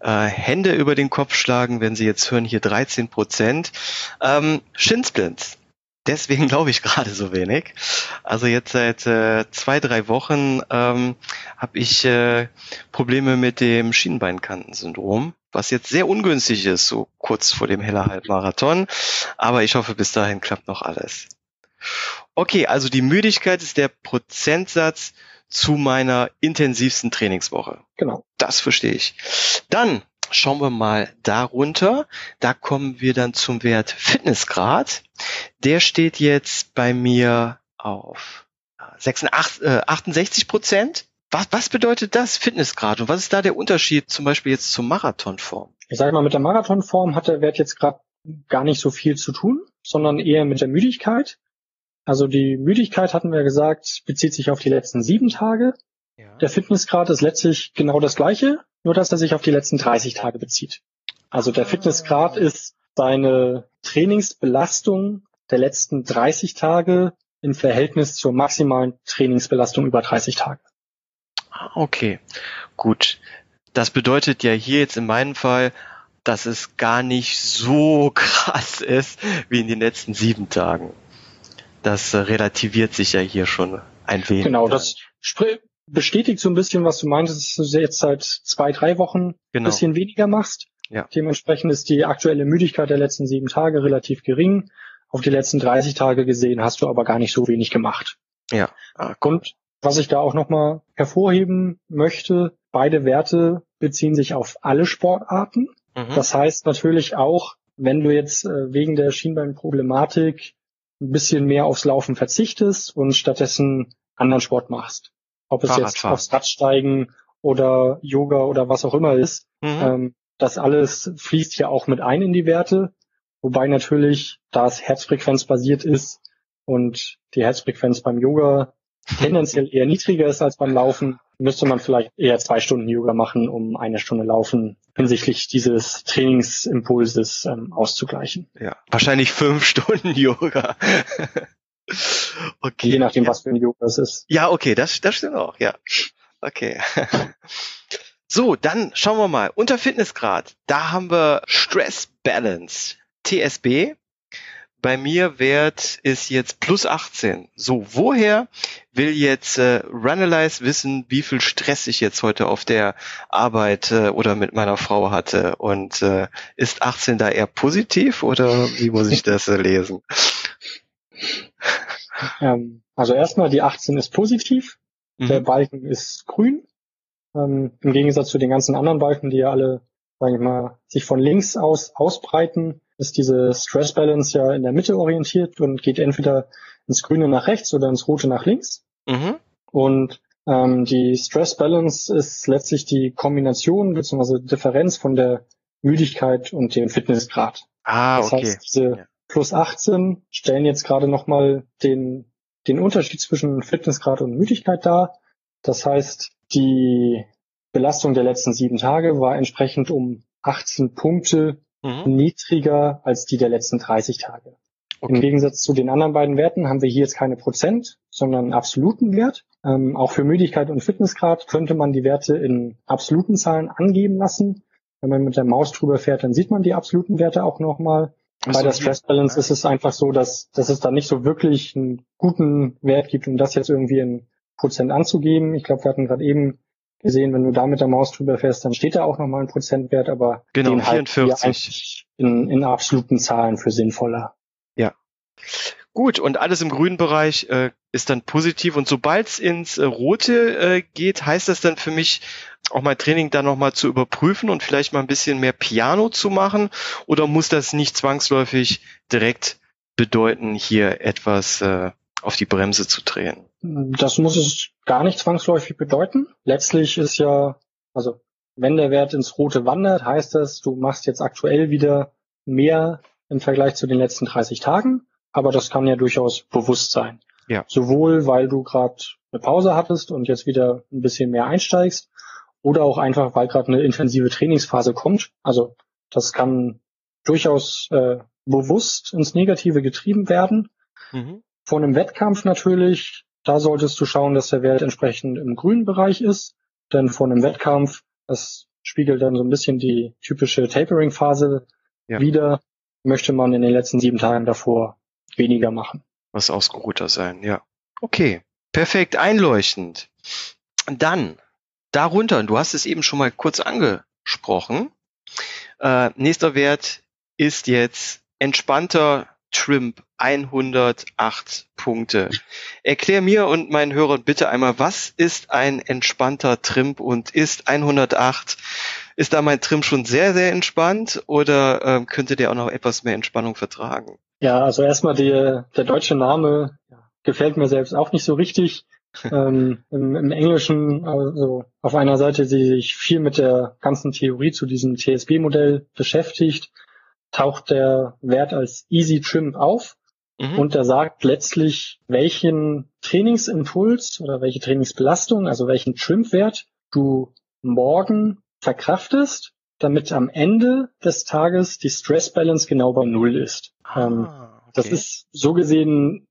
äh, Hände über den Kopf schlagen, wenn sie jetzt hören, hier 13 Prozent. Ähm, Shinsplints. deswegen [LAUGHS] glaube ich gerade so wenig. Also jetzt seit äh, zwei, drei Wochen ähm, habe ich äh, Probleme mit dem Schienbeinkantensyndrom, was jetzt sehr ungünstig ist, so kurz vor dem Heller Halbmarathon. Aber ich hoffe, bis dahin klappt noch alles. Okay, also die Müdigkeit ist der Prozentsatz zu meiner intensivsten Trainingswoche. Genau. Das verstehe ich. Dann schauen wir mal darunter. Da kommen wir dann zum Wert Fitnessgrad. Der steht jetzt bei mir auf 68, äh, 68 Prozent. Was, was bedeutet das Fitnessgrad und was ist da der Unterschied zum Beispiel jetzt zur Marathonform? Ich sage mal, mit der Marathonform hat der Wert jetzt gerade gar nicht so viel zu tun, sondern eher mit der Müdigkeit. Also die Müdigkeit hatten wir gesagt, bezieht sich auf die letzten sieben Tage. Ja. Der Fitnessgrad ist letztlich genau das gleiche, nur dass er sich auf die letzten 30 Tage bezieht. Also der Fitnessgrad ah. ist seine Trainingsbelastung der letzten 30 Tage im Verhältnis zur maximalen Trainingsbelastung über 30 Tage. Okay, gut. Das bedeutet ja hier jetzt in meinem Fall, dass es gar nicht so [LAUGHS] krass ist wie in den letzten sieben Tagen. Das äh, relativiert sich ja hier schon ein wenig. Genau, das bestätigt so ein bisschen, was du meintest, dass du jetzt seit zwei, drei Wochen genau. ein bisschen weniger machst. Ja. Dementsprechend ist die aktuelle Müdigkeit der letzten sieben Tage relativ gering. Auf die letzten 30 Tage gesehen hast du aber gar nicht so wenig gemacht. Ja. Ah, Und was ich da auch nochmal hervorheben möchte, beide Werte beziehen sich auf alle Sportarten. Mhm. Das heißt natürlich auch, wenn du jetzt äh, wegen der Schienbeinproblematik ein bisschen mehr aufs Laufen verzichtest und stattdessen anderen Sport machst. Ob es jetzt aufs Radsteigen oder Yoga oder was auch immer ist. Mhm. Ähm, das alles fließt hier auch mit ein in die Werte. Wobei natürlich, da es herzfrequenzbasiert ist und die Herzfrequenz beim Yoga [LAUGHS] tendenziell eher niedriger ist als beim Laufen, müsste man vielleicht eher zwei Stunden Yoga machen, um eine Stunde Laufen hinsichtlich dieses Trainingsimpulses ähm, auszugleichen. Ja, wahrscheinlich fünf [LAUGHS] Stunden Yoga. okay. Je nachdem, ja. was für ein Yoga es ist. Ja, okay, das, das stimmt auch, ja. Okay. [LAUGHS] so, dann schauen wir mal. Unter Fitnessgrad, da haben wir Stress Balance, TSB. Bei mir Wert ist jetzt plus 18. So, woher will jetzt äh, Runalyze wissen, wie viel Stress ich jetzt heute auf der Arbeit äh, oder mit meiner Frau hatte? Und äh, ist 18 da eher positiv oder wie muss ich das äh, lesen? [LAUGHS] Ähm, also erstmal die 18 ist positiv, mhm. der Balken ist grün. Ähm, Im Gegensatz zu den ganzen anderen Balken, die ja alle, sage ich mal, sich von links aus ausbreiten, ist diese Stress Balance ja in der Mitte orientiert und geht entweder ins Grüne nach rechts oder ins Rote nach links. Mhm. Und ähm, die Stress Balance ist letztlich die Kombination bzw. Differenz von der Müdigkeit und dem Fitnessgrad. Ah, das okay. Heißt, diese ja. plus 18 stellen jetzt gerade nochmal den, den Unterschied zwischen Fitnessgrad und Müdigkeit dar. Das heißt, die Belastung der letzten sieben Tage war entsprechend um 18 Punkte mhm. niedriger als die der letzten 30 Tage. Okay. Im Gegensatz zu den anderen beiden Werten haben wir hier jetzt keine Prozent, sondern einen absoluten Wert. Ähm, auch für Müdigkeit und Fitnessgrad könnte man die Werte in absoluten Zahlen angeben lassen. Wenn man mit der Maus drüber fährt, dann sieht man die absoluten Werte auch nochmal. Bei so, der Stress Balance ja. ist es einfach so, dass, dass es da nicht so wirklich einen guten Wert gibt, um das jetzt irgendwie in Prozent anzugeben. Ich glaube, wir hatten gerade eben gesehen, wenn du da mit der Maus drüber fährst, dann steht da auch nochmal ein Prozentwert, aber genau, den 44. in, in absoluten Zahlen für sinnvoller. Ja. Gut, und alles im grünen Bereich äh, ist dann positiv. Und sobald es ins äh, Rote äh, geht, heißt das dann für mich, auch mein Training dann nochmal zu überprüfen und vielleicht mal ein bisschen mehr Piano zu machen? Oder muss das nicht zwangsläufig direkt bedeuten, hier etwas äh, auf die Bremse zu drehen? Das muss es gar nicht zwangsläufig bedeuten. Letztlich ist ja, also wenn der Wert ins Rote wandert, heißt das, du machst jetzt aktuell wieder mehr im Vergleich zu den letzten 30 Tagen. Aber das kann ja durchaus bewusst sein. Ja. Sowohl, weil du gerade eine Pause hattest und jetzt wieder ein bisschen mehr einsteigst, oder auch einfach, weil gerade eine intensive Trainingsphase kommt. Also das kann durchaus äh, bewusst ins Negative getrieben werden. Mhm. Vor einem Wettkampf natürlich, da solltest du schauen, dass der Wert entsprechend im grünen Bereich ist. Denn vor einem Wettkampf, das spiegelt dann so ein bisschen die typische Tapering-Phase ja. wieder, möchte man in den letzten sieben Tagen davor weniger machen. Was ausgeruhter sein, ja. Okay, perfekt, einleuchtend. Dann, darunter, du hast es eben schon mal kurz angesprochen, äh, nächster Wert ist jetzt entspannter Trimp 108 Punkte. Erklär mir und meinen Hörern bitte einmal, was ist ein entspannter Trimp und ist 108? Ist da mein Trim schon sehr, sehr entspannt oder ähm, könnte der auch noch etwas mehr Entspannung vertragen? Ja, also erstmal der, der deutsche Name gefällt mir selbst auch nicht so richtig. [LAUGHS] ähm, im, im, Englischen, also auf einer Seite, die sich viel mit der ganzen Theorie zu diesem TSB-Modell beschäftigt, taucht der Wert als Easy Trim auf mhm. und er sagt letztlich, welchen Trainingsimpuls oder welche Trainingsbelastung, also welchen Trim-Wert du morgen verkraftest, damit am Ende des Tages die Stress Balance genau bei Null ist. Ah, ähm, okay. Das ist so gesehen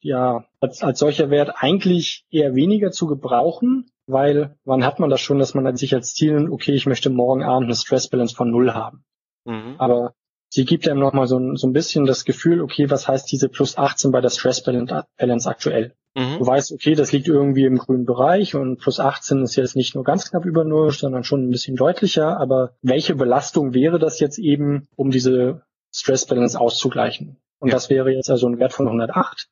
ja als, als solcher Wert eigentlich eher weniger zu gebrauchen, weil wann hat man das schon, dass man sich als Ziel, okay, ich möchte morgen Abend eine Stress Balance von Null haben. Mhm. Aber sie gibt einem nochmal so, ein, so ein bisschen das Gefühl, okay, was heißt diese plus 18 bei der Stress Balance aktuell? Mhm. Du weißt, okay, das liegt irgendwie im grünen Bereich und plus 18 ist jetzt nicht nur ganz knapp über Null, sondern schon ein bisschen deutlicher. Aber welche Belastung wäre das jetzt eben, um diese Stress Balance auszugleichen? Und ja. das wäre jetzt also ein Wert von 108.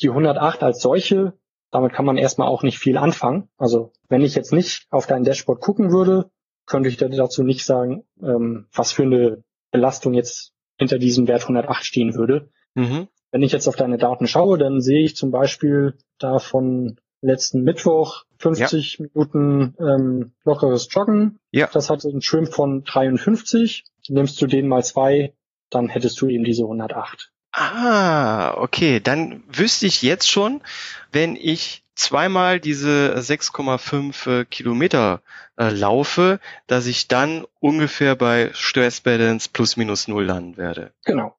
Die 108 als solche, damit kann man erstmal auch nicht viel anfangen. Also wenn ich jetzt nicht auf dein Dashboard gucken würde, könnte ich dazu nicht sagen, ähm, was für eine Belastung jetzt hinter diesem Wert 108 stehen würde. Mhm. Wenn ich jetzt auf deine Daten schaue, dann sehe ich zum Beispiel da von letzten Mittwoch 50 ja. Minuten ähm, lockeres Joggen. Ja. Das hat einen Trim von 53. Nimmst du den mal zwei, dann hättest du eben diese 108. Ah, okay. Dann wüsste ich jetzt schon, wenn ich zweimal diese 6,5 äh, Kilometer äh, laufe, dass ich dann ungefähr bei Stress Balance plus minus null landen werde. Genau.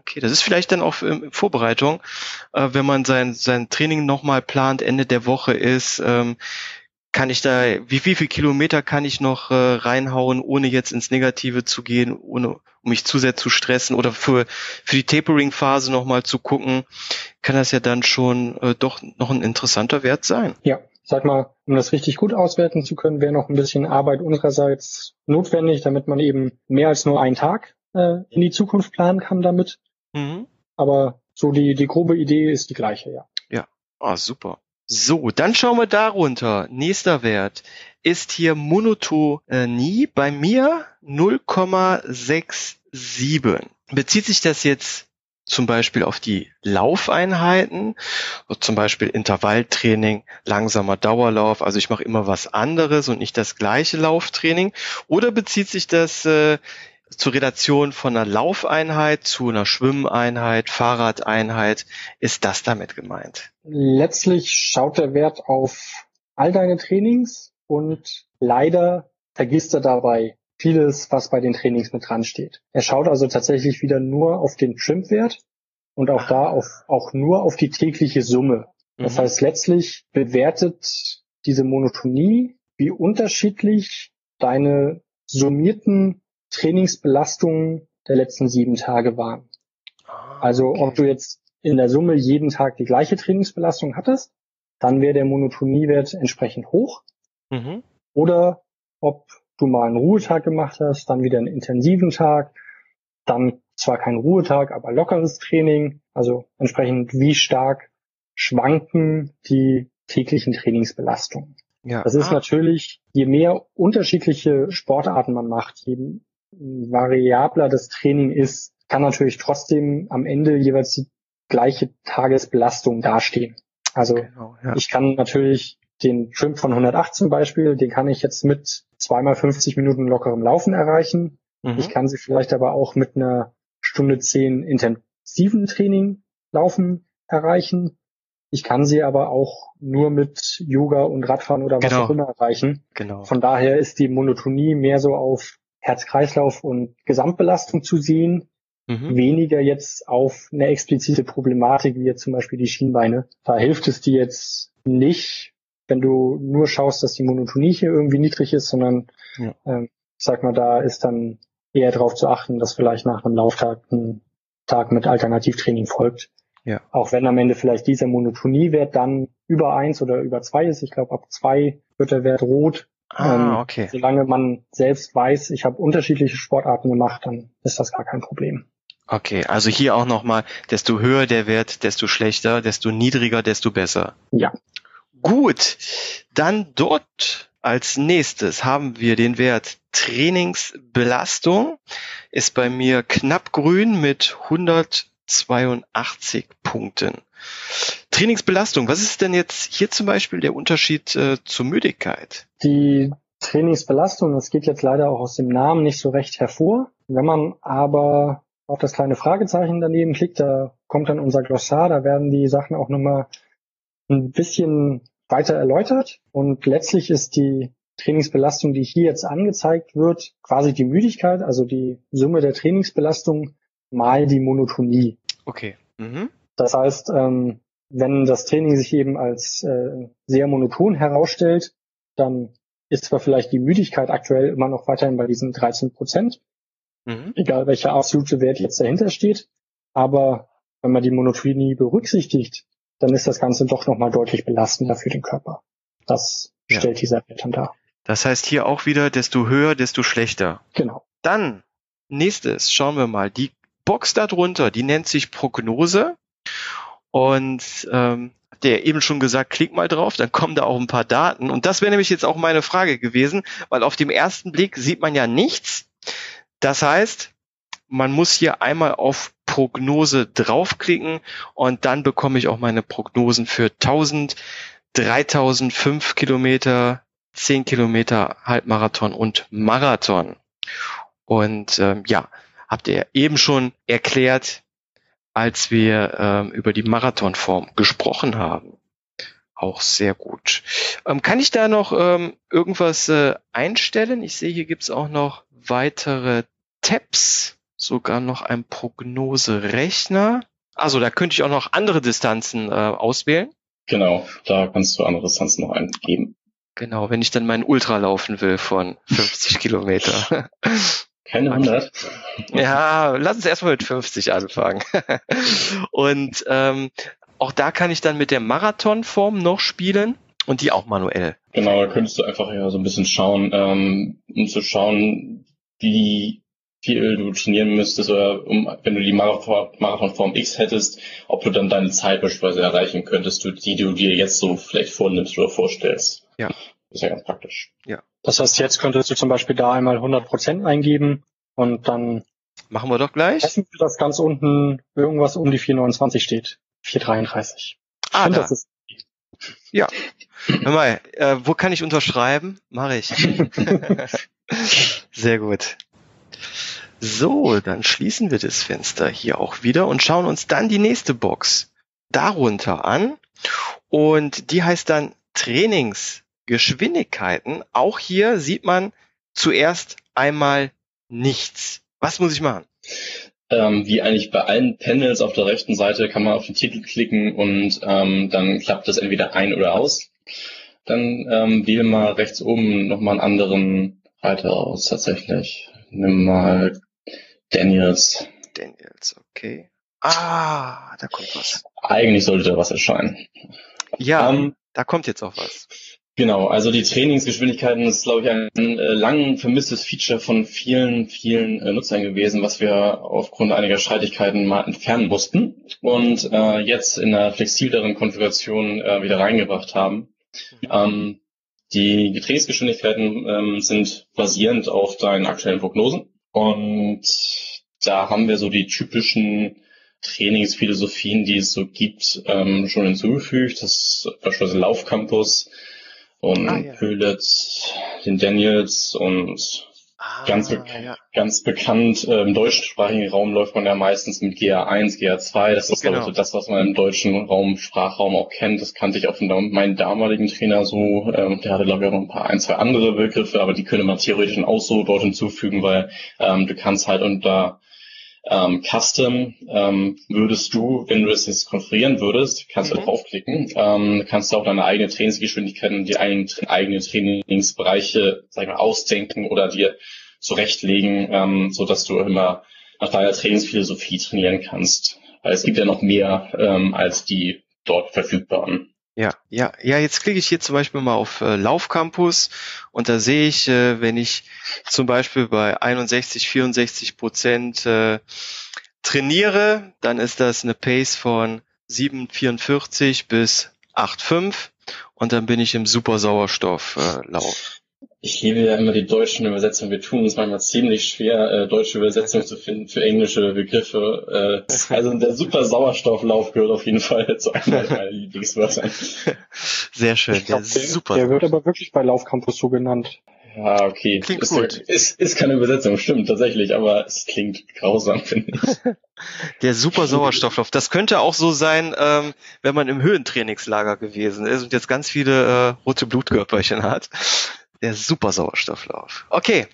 Okay, das ist vielleicht dann auch in Vorbereitung, äh, wenn man sein, sein Training nochmal plant, Ende der Woche ist, ähm, kann ich da, wie, wie viel Kilometer kann ich noch äh, reinhauen, ohne jetzt ins Negative zu gehen, ohne um mich zu sehr zu stressen oder für, für die Tapering-Phase nochmal zu gucken, kann das ja dann schon äh, doch noch ein interessanter Wert sein. Ja, sag mal, um das richtig gut auswerten zu können, wäre noch ein bisschen Arbeit unsererseits notwendig, damit man eben mehr als nur einen Tag äh, in die Zukunft planen kann damit. Mhm. Aber so die, die grobe Idee ist die gleiche, ja. Ja, ah, super. So, dann schauen wir darunter. Nächster Wert ist hier Monotonie. Bei mir 0,67. Bezieht sich das jetzt zum Beispiel auf die Laufeinheiten, zum Beispiel Intervalltraining, langsamer Dauerlauf, also ich mache immer was anderes und nicht das gleiche Lauftraining, oder bezieht sich das äh, zur Relation von einer Laufeinheit zu einer Schwimmeinheit, Fahrradeinheit, ist das damit gemeint? Letztlich schaut der Wert auf all deine Trainings und leider vergisst er dabei vieles, was bei den Trainings mit dran steht. Er schaut also tatsächlich wieder nur auf den Trim-Wert und auch da auf, auch nur auf die tägliche Summe. Das mhm. heißt, letztlich bewertet diese Monotonie, wie unterschiedlich deine summierten Trainingsbelastungen der letzten sieben Tage waren. Ah, also ob du jetzt in der Summe jeden Tag die gleiche Trainingsbelastung hattest, dann wäre der Monotoniewert entsprechend hoch. Mhm. Oder ob du mal einen Ruhetag gemacht hast, dann wieder einen intensiven Tag, dann zwar kein Ruhetag, aber lockeres Training. Also entsprechend wie stark schwanken die täglichen Trainingsbelastungen. Ja. Das ist ah. natürlich, je mehr unterschiedliche Sportarten man macht, je variabler das Training ist, kann natürlich trotzdem am Ende jeweils die gleiche Tagesbelastung dastehen. Also genau, ja. ich kann natürlich den Trim von 108 zum Beispiel, den kann ich jetzt mit zweimal 50 Minuten lockerem Laufen erreichen. Mhm. Ich kann sie vielleicht aber auch mit einer Stunde 10 intensiven Training laufen erreichen. Ich kann sie aber auch nur mit Yoga und Radfahren oder was genau. auch immer erreichen. Genau. Von daher ist die Monotonie mehr so auf Herz-Kreislauf und Gesamtbelastung zu sehen, mhm. weniger jetzt auf eine explizite Problematik wie jetzt zum Beispiel die Schienbeine. Da hilft es dir jetzt nicht, wenn du nur schaust, dass die Monotonie hier irgendwie niedrig ist, sondern ja. ähm, ich sag mal, da ist dann eher darauf zu achten, dass vielleicht nach einem Lauftag ein Tag mit Alternativtraining folgt. Ja. Auch wenn am Ende vielleicht dieser Monotoniewert dann über eins oder über zwei ist. Ich glaube, ab zwei wird der Wert rot. Ah, Ähm, okay. Solange man selbst weiß, ich habe unterschiedliche Sportarten gemacht, dann ist das gar kein Problem. Okay, also hier auch nochmal, desto höher der Wert, desto schlechter, desto niedriger, desto besser. Ja. Gut, dann dort als nächstes haben wir den Wert Trainingsbelastung. Ist bei mir knapp grün mit 182 Punkten. Trainingsbelastung, was ist denn jetzt hier zum Beispiel der Unterschied äh, zur Müdigkeit? Die Trainingsbelastung, das geht jetzt leider auch aus dem Namen nicht so recht hervor. Wenn man aber auf das kleine Fragezeichen daneben klickt, da kommt dann unser Glossar, da werden die Sachen auch nochmal ein bisschen weiter erläutert. Und letztlich ist die Trainingsbelastung, die hier jetzt angezeigt wird, quasi die Müdigkeit, also die Summe der Trainingsbelastung mal die Monotonie. Okay. Mhm. Das heißt, ähm, wenn das Training sich eben als äh, sehr monoton herausstellt, dann ist zwar vielleicht die Müdigkeit aktuell immer noch weiterhin bei diesen 13 Prozent, Mhm. egal welcher absolute Wert jetzt dahinter steht, aber wenn man die Monotonie berücksichtigt, dann ist das Ganze doch nochmal deutlich belastender für den Körper. Das Ja. stellt dieser Wert dann dar. Das heißt hier auch wieder, desto höher, desto schlechter. Genau. Dann, nächstes, schauen wir mal. Die Box darunter, die nennt sich Prognose. Und ähm, der eben schon gesagt, klick mal drauf, dann kommen da auch ein paar Daten. Und das wäre nämlich jetzt auch meine Frage gewesen, weil auf dem ersten Blick sieht man ja nichts. Das heißt, man muss hier einmal auf Prognose draufklicken und dann bekomme ich auch meine Prognosen für 1000, 3000, 5 Kilometer, 10 Kilometer Halbmarathon und Marathon. Und ähm, ja, habt ihr eben schon erklärt, als wir ähm, über die Marathonform gesprochen haben. Auch sehr gut. Ähm, kann ich da noch ähm, irgendwas äh, einstellen? Ich sehe, hier gibt's auch noch weitere Tabs, sogar noch ein Prognoserechner. Also da könnte ich auch noch andere Distanzen äh, auswählen. Genau, da kannst du andere Distanzen noch eingeben. Genau, wenn ich dann meinen Ultra laufen will von 50 Kilometer. [LAUGHS] Keine 100. Ja, lass uns erstmal mit 50 anfangen. [LAUGHS] Und ähm, auch da kann ich dann mit der Marathonform noch spielen und die auch manuell. Genau, da könntest du einfach ja so ein bisschen schauen, ähm, um zu schauen, wie viel du trainieren müsstest oder um, wenn du die Marathon, Marathonform X hättest, ob du dann deine Zeit beispielsweise erreichen könntest, du- die du dir jetzt so vielleicht vornimmst oder vorstellst. Ja. ist ja ganz praktisch. Das heißt, jetzt könntest du zum Beispiel da einmal 100 Prozent eingeben und dann Machen wir doch gleich. Messen wir, dass ganz unten irgendwas um die 429 steht. 433. Ich Ah, finde, da. das ist Hör mal, äh, wo kann ich unterschreiben? Mache ich. [LAUGHS] [LAUGHS] Sehr gut. So, dann schließen wir das Fenster hier auch wieder und schauen uns dann die nächste Box darunter an. Und die heißt dann Trainingsgeschwindigkeiten. Auch hier sieht man zuerst einmal nichts. Was muss ich machen? Ähm, wie eigentlich bei allen Panels auf der rechten Seite kann man auf den Titel klicken und ähm, dann klappt das entweder ein oder aus. Dann ähm, wähle mal rechts oben nochmal einen anderen Reiter aus tatsächlich. Nimm mal Daniels. Daniels, okay. Ah, da kommt was. Eigentlich sollte da was erscheinen. Ja, Ähm, da kommt jetzt auch was. Genau, also die Trainingsgeschwindigkeiten ist, glaube ich, ein äh, lang vermisstes Feature von vielen, vielen äh, Nutzern gewesen, was wir aufgrund einiger Streitigkeiten mal entfernen mussten und äh, jetzt in einer flexibleren Konfiguration äh, wieder reingebracht haben. Ähm, die Trainingsgeschwindigkeiten ähm, sind basierend auf deinen aktuellen Prognosen und da haben wir so die typischen Trainingsphilosophien, die es so gibt, ähm, schon hinzugefügt. Das ist beispielsweise Laufcampus, und Ah, ja. Höhlitz, den Daniels und Ah, ganz, be ja. ganz bekannt äh, im deutschsprachigen Raum läuft man ja meistens mit GA1, GA2. Das ist, Genau. glaube ich, so das, was man im deutschen Raum, Sprachraum auch kennt. Das kannte ich auch von meinem damaligen Trainer so. Ähm, der hatte, glaube ich, auch noch ein paar, ein, zwei andere Begriffe, aber die könnte man theoretisch auch so dort hinzufügen, weil ähm, du kannst halt unter ähm, Custom ähm, würdest du, wenn du es jetzt konfigurieren würdest, kannst du Mhm. draufklicken, ähm, kannst du auch deine eigene Trainingsgeschwindigkeit und die eigenen, eigenen Trainingsbereiche, sag ich mal, ausdenken oder dir zurechtlegen, ähm, so dass du immer nach deiner Trainingsphilosophie trainieren kannst. Weil es gibt ja noch mehr ähm, als die dort verfügbaren. Ja, ja, ja, jetzt klicke ich hier zum Beispiel mal auf äh, Laufcampus und da sehe ich, äh, wenn ich zum Beispiel bei 61, 64 Prozent äh, trainiere, dann ist das eine Pace von 7,44 bis 8,5 und dann bin ich im super Sauerstofflauf. Ich liebe ja immer die deutschen Übersetzungen. Wir tun uns manchmal ziemlich schwer, äh, deutsche Übersetzungen zu finden für englische Begriffe. Äh, also der super Sauerstofflauf gehört auf jeden Fall zu einem meiner [LAUGHS] Lieblingswörtern. Sehr schön. Glaub, der, super. Der wird aber wirklich bei Laufcampus so genannt. Ja, okay. Klingt ist, gut. Ist, ist keine Übersetzung, stimmt tatsächlich, aber es klingt grausam, finde ich. [LAUGHS] Der super Sauerstofflauf. Das könnte auch so sein, ähm, wenn man im Höhentrainingslager gewesen ist und jetzt ganz viele äh, rote Blutkörperchen hat. Der super Sauerstofflauf. Okay.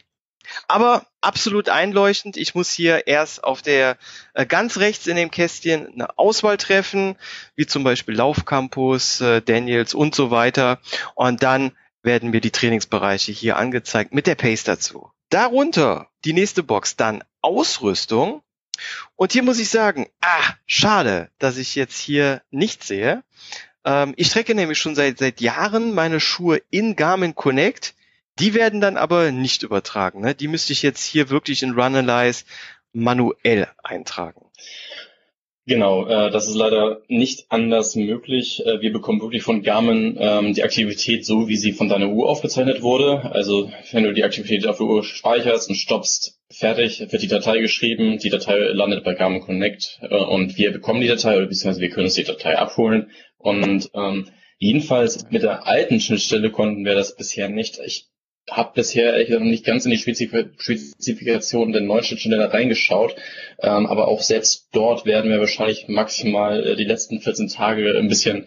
Aber absolut einleuchtend. Ich muss hier erst auf der äh, ganz rechts in dem Kästchen eine Auswahl treffen, wie zum Beispiel Laufcampus, äh, Daniels und so weiter. Und dann werden mir die Trainingsbereiche hier angezeigt mit der Pace dazu. Darunter die nächste Box, dann Ausrüstung. Und hier muss ich sagen, ah, schade, dass ich jetzt hier nicht sehe. Ähm, ich strecke nämlich schon seit, seit Jahren meine Schuhe in Garmin Connect. Die werden dann aber nicht übertragen. Ne? Die müsste ich jetzt hier wirklich in Runalyze manuell eintragen. Genau, äh, das ist leider nicht anders möglich. Äh, wir bekommen wirklich von Garmin ähm, die Aktivität so, wie sie von deiner Uhr aufgezeichnet wurde. Also wenn du die Aktivität auf der Uhr speicherst und stoppst, fertig, wird die Datei geschrieben, die Datei landet bei Garmin Connect äh, und wir bekommen die Datei oder beziehungsweise wir können uns die Datei abholen. Und ähm, jedenfalls mit der alten Schnittstelle konnten wir das bisher nicht. Ich habe bisher ehrlich gesagt nicht ganz in die Spezifikation der neuen Schnittstelle reingeschaut, ähm, aber auch selbst dort werden wir wahrscheinlich maximal äh, die letzten 14 Tage ein bisschen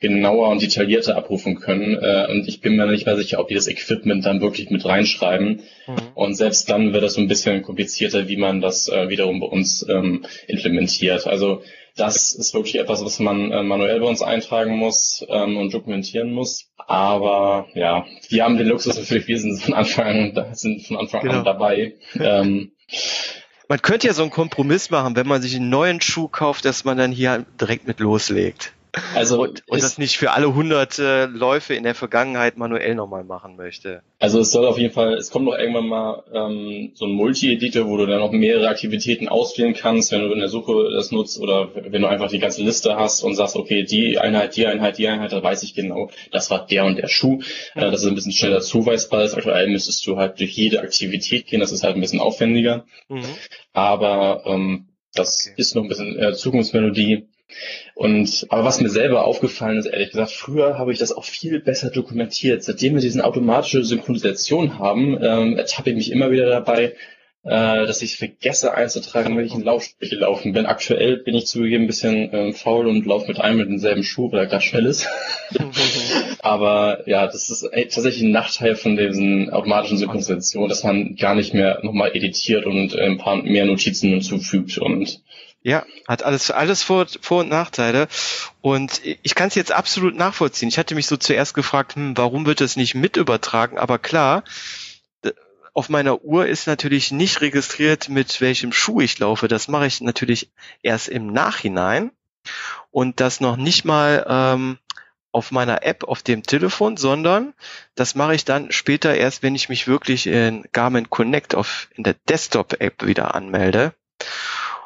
genauer und detaillierter abrufen können. Äh, und ich bin mir nicht mehr sicher, ob die das Equipment dann wirklich mit reinschreiben. Mhm. Und selbst dann wird das so ein bisschen komplizierter, wie man das äh, wiederum bei uns ähm, implementiert. Also das ist wirklich etwas, was man äh, manuell bei uns eintragen muss ähm, und dokumentieren muss. Aber ja, wir haben den Luxus natürlich, wir sind von Anfang an, [LAUGHS] sind von Anfang genau. an dabei. ähm, [LAUGHS] man könnte ja so einen Kompromiss machen, wenn man sich einen neuen Schuh kauft, dass man dann hier direkt mit loslegt. Also und, und das nicht für alle 100 äh, Läufe in der Vergangenheit manuell nochmal machen möchte. Also es soll auf jeden Fall, es kommt noch irgendwann mal ähm, so ein Multi-Editor, wo du dann noch mehrere Aktivitäten auswählen kannst, wenn du in der Suche das nutzt oder wenn du einfach die ganze Liste hast und sagst, okay, die Einheit, die Einheit, die Einheit, da weiß ich genau, das war der und der Schuh. Äh, das ist ein bisschen schneller zuweisbar. Ist. Aktuell müsstest du halt durch jede Aktivität gehen, das ist halt ein bisschen aufwendiger. Mhm. Aber ähm, das okay. ist noch ein bisschen äh, Zukunftsmelodie. Und aber was mir selber aufgefallen ist, ehrlich gesagt, früher habe ich das auch viel besser dokumentiert. Seitdem wir diese automatische Synchronisation haben, ähm, ertappe ich mich immer wieder dabei, äh, dass ich vergesse einzutragen, welchen Lauf ich gelaufen bin. Aktuell bin ich zugegeben ein bisschen ähm, faul und laufe mit einem mit demselben Schuh, weil er gerade schnell ist. [LAUGHS] Aber ja, das ist tatsächlich ein Nachteil von diesen automatischen Synchronisationen, dass man gar nicht mehr nochmal editiert und äh, ein paar mehr Notizen hinzufügt und ja, hat alles, alles Vor-, Vor und Nachteile. Und ich kann es jetzt absolut nachvollziehen. Ich hatte mich so zuerst gefragt, hm, warum wird das nicht mit übertragen? Aber klar, auf meiner Uhr ist natürlich nicht registriert, mit welchem Schuh ich laufe. Das mache ich natürlich erst im Nachhinein. Und das noch nicht mal ähm, auf meiner App auf dem Telefon, sondern das mache ich dann später erst, wenn ich mich wirklich in Garmin Connect auf in der Desktop-App wieder anmelde.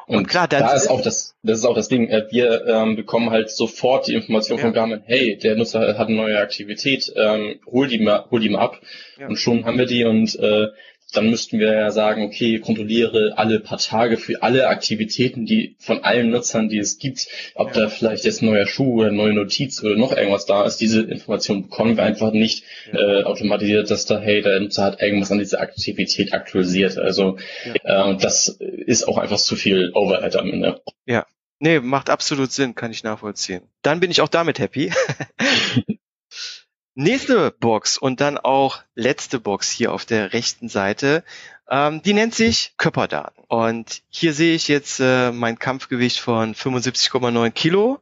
Und, klar, da ist auch das, das ist auch das Ding. Äh, wir ähm, bekommen halt sofort die Information ja. von Garmin, hey, der Nutzer hat eine neue Aktivität, ähm, hol die mal, hol die mal ab. Ja. Und schon haben wir die und äh, dann müssten wir ja sagen, okay, kontrolliere alle paar Tage für alle Aktivitäten, die von allen Nutzern, die es gibt, ob ja. da vielleicht jetzt neuer Schuh oder neue Notiz oder noch irgendwas da ist. Diese Information bekommen wir einfach nicht ja. äh, automatisiert, dass da, hey, der Nutzer hat irgendwas an dieser Aktivität aktualisiert. Also ja. äh, das ist auch einfach zu viel Overhead am Ende. Ja. Nee, macht absolut Sinn, kann ich nachvollziehen. Dann bin ich auch damit happy. [LAUGHS] Nächste Box und dann auch letzte Box hier auf der rechten Seite, ähm, die nennt sich Körperdaten. Und hier sehe ich jetzt äh, mein Kampfgewicht von 75,9 Kilo,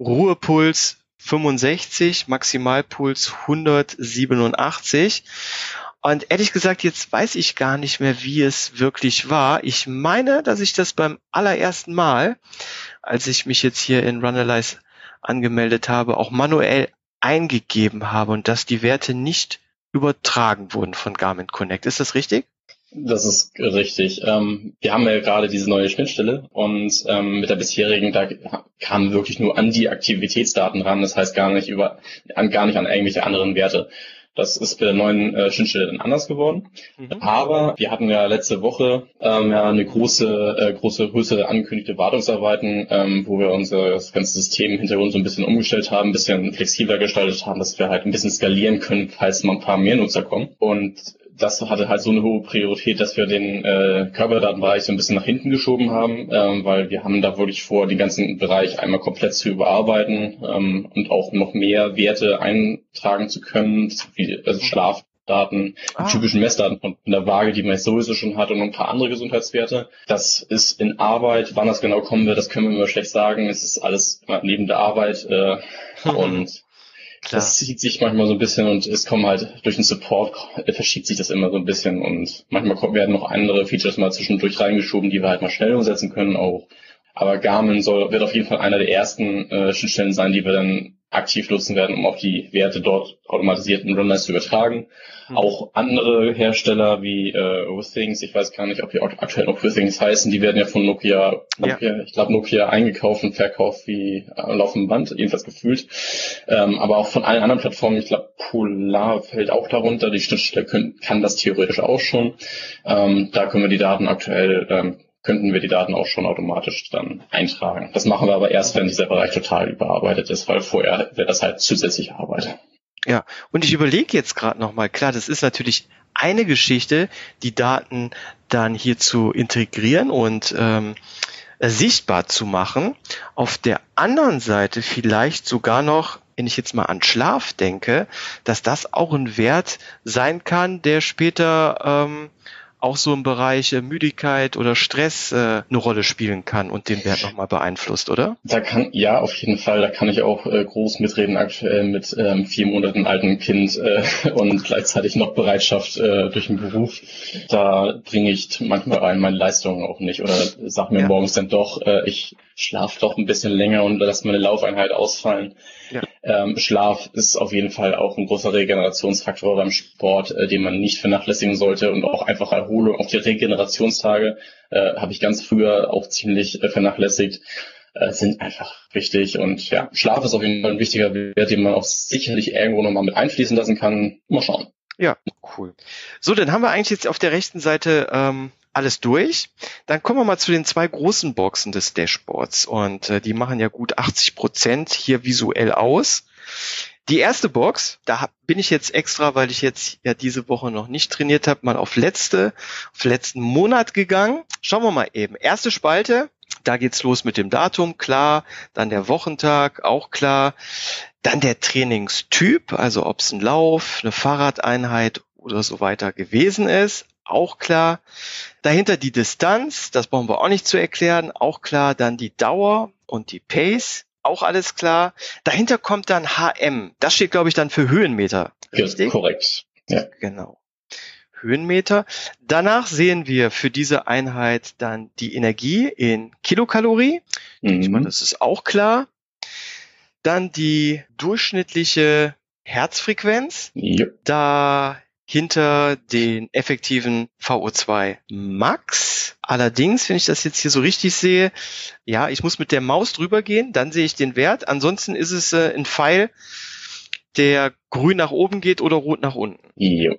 Ruhepuls 65, Maximalpuls 187. Und ehrlich gesagt, jetzt weiß ich gar nicht mehr, wie es wirklich war. Ich meine, dass ich das beim allerersten Mal, als ich mich jetzt hier in Runalyze angemeldet habe, auch manuell eingegeben habe und dass die Werte nicht übertragen wurden von Garmin Connect. Ist das richtig? Das ist richtig. Ähm, wir haben ja gerade diese neue Schnittstelle und ähm, mit der bisherigen, da kamen wirklich nur an die Aktivitätsdaten ran, das heißt gar nicht über, an, gar nicht an irgendwelche anderen Werte. Das ist bei der neuen äh, Schnittstelle dann anders geworden. Mhm. Aber wir hatten ja letzte Woche ähm, ja eine große, äh, große, größere angekündigte Wartungsarbeiten, ähm, wo wir unser das ganze System im Hintergrund so ein bisschen umgestellt haben, ein bisschen flexibler gestaltet haben, dass wir halt ein bisschen skalieren können, falls mal ein paar mehr Nutzer kommen. Und das hatte halt so eine hohe Priorität, dass wir den äh, Körperdatenbereich so ein bisschen nach hinten geschoben haben, ähm, weil wir haben da wirklich vor, den ganzen Bereich einmal komplett zu überarbeiten ähm, und auch noch mehr Werte eintragen zu können, wie also Schlafdaten, ah. typischen Messdaten von der Waage, die man jetzt sowieso schon hat und ein paar andere Gesundheitswerte. Das ist in Arbeit. Wann das genau kommen wird, das können wir immer schlecht sagen. Es ist alles neben der Arbeit äh, [LAUGHS] und Klar. Das zieht sich manchmal so ein bisschen und es kommen halt durch den Support verschiebt sich das immer so ein bisschen und manchmal werden noch andere Features mal zwischendurch reingeschoben, die wir halt mal schnell umsetzen können auch. Aber Garmin soll, wird auf jeden Fall einer der ersten äh, Schnittstellen sein, die wir dann aktiv nutzen werden, um auch die Werte dort automatisiert in Runlines zu übertragen. Mhm. Auch andere Hersteller wie äh, Withings, ich weiß gar nicht, ob die aktuell noch Withings heißen, die werden ja von Nokia, Nokia ja. ich glaube Nokia eingekauft und verkauft wie äh, laufendem Band, jedenfalls gefühlt. Ähm, aber auch von allen anderen Plattformen, ich glaube Polar fällt auch darunter, die Schnittstelle können, kann das theoretisch auch schon. Ähm, da können wir die Daten aktuell ähm, könnten wir die Daten auch schon automatisch dann eintragen. Das machen wir aber erst, wenn dieser Bereich total überarbeitet ist, weil vorher wäre das halt zusätzliche Arbeit. Ja, und ich überlege jetzt gerade nochmal, klar, das ist natürlich eine Geschichte, die Daten dann hier zu integrieren und ähm, sichtbar zu machen. Auf der anderen Seite vielleicht sogar noch, wenn ich jetzt mal an Schlaf denke, dass das auch ein Wert sein kann, der später ähm, auch so im Bereich äh, Müdigkeit oder Stress äh, eine Rolle spielen kann und den Wert nochmal beeinflusst, oder? Da kann, ja, auf jeden Fall. Da kann ich auch äh, groß mitreden aktuell mit ähm, vier Monaten alten Kind äh, [LAUGHS] und gleichzeitig noch Bereitschaft äh, durch den Beruf. Da bringe ich manchmal rein meine Leistungen auch nicht oder sag mir ja. morgens dann doch, äh, ich schlaf doch ein bisschen länger und lass meine Laufeinheit ausfallen. Ja. Ähm, Schlaf ist auf jeden Fall auch ein großer Regenerationsfaktor beim Sport, äh, den man nicht vernachlässigen sollte und auch einfach Erholung, auch die Regenerationstage äh, habe ich ganz früher auch ziemlich äh, vernachlässigt äh, sind einfach wichtig und ja, Schlaf ist auf jeden Fall ein wichtiger Wert, den man auch sicherlich irgendwo nochmal mit einfließen lassen kann. Mal schauen. Ja, cool. So, dann haben wir eigentlich jetzt auf der rechten Seite ähm, alles durch. Dann kommen wir mal zu den zwei großen Boxen des Dashboards und äh, die machen ja gut 80 Prozent hier visuell aus. Die erste Box, da bin ich jetzt extra, weil ich jetzt ja diese Woche noch nicht trainiert habe, mal auf letzte, auf letzten Monat gegangen. Schauen wir mal eben. Erste Spalte, da geht's los mit dem Datum, klar. Dann der Wochentag, auch klar. Dann der Trainingstyp, also ob es ein Lauf, eine Fahrradeinheit oder so weiter gewesen ist, auch klar. Dahinter die Distanz, das brauchen wir auch nicht zu erklären, auch klar. Dann die Dauer und die Pace, auch alles klar. Dahinter kommt dann HM, das steht glaube ich dann für Höhenmeter. Richtig? Ja, korrekt. Ja. Genau. Höhenmeter. Danach sehen wir für diese Einheit dann die Energie in Kilokalorie. Mhm. Ich meine, das ist auch klar. Dann die durchschnittliche Herzfrequenz. Ja. Da hinter den effektiven VO2 Max. Allerdings, wenn ich das jetzt hier so richtig sehe, ja, ich muss mit der Maus drüber gehen, dann sehe ich den Wert. Ansonsten ist es äh, ein Pfeil, der grün nach oben geht oder rot nach unten. Ja.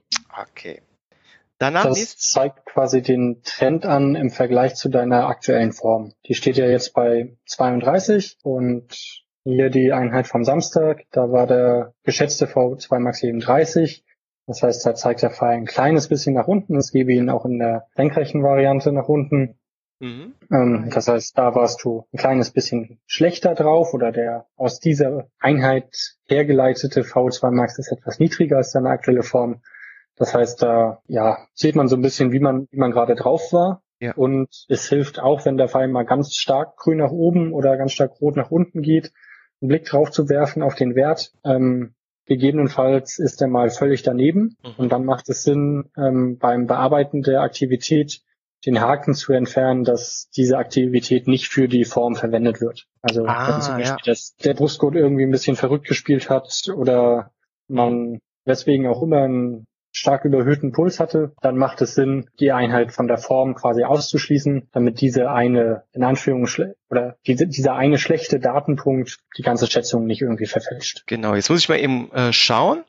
Okay. Danach das zeigt quasi den Trend an im Vergleich zu deiner aktuellen Form. Die steht ja jetzt bei 32 und hier die Einheit vom Samstag, da war der geschätzte VO2 Max 37 das heißt, da zeigt der Pfeil ein kleines bisschen nach unten. Es gebe ihn auch in der senkrechten Variante nach unten. Mhm. Ähm, das heißt, da warst du ein kleines bisschen schlechter drauf oder der aus dieser Einheit hergeleitete V2 Max ist etwas niedriger als deine aktuelle Form. Das heißt, da ja, sieht man so ein bisschen, wie man, wie man gerade drauf war. Ja. Und es hilft auch, wenn der Pfeil mal ganz stark grün nach oben oder ganz stark rot nach unten geht, einen Blick drauf zu werfen auf den Wert. Ähm, Gegebenenfalls ist er mal völlig daneben Mhm. und dann macht es Sinn, ähm, beim Bearbeiten der Aktivität den Haken zu entfernen, dass diese Aktivität nicht für die Form verwendet wird. Also Ah, wenn zum Beispiel ja. das, der Brustgurt irgendwie ein bisschen verrückt gespielt hat oder man weswegen auch immer einen stark überhöhten Puls hatte, dann macht es Sinn, die Einheit von der Form quasi auszuschließen, damit diese eine, in Anführungsstrichen, oder diese, dieser eine schlechte Datenpunkt die ganze Schätzung nicht irgendwie verfälscht. Genau, jetzt muss ich mal eben äh, schauen.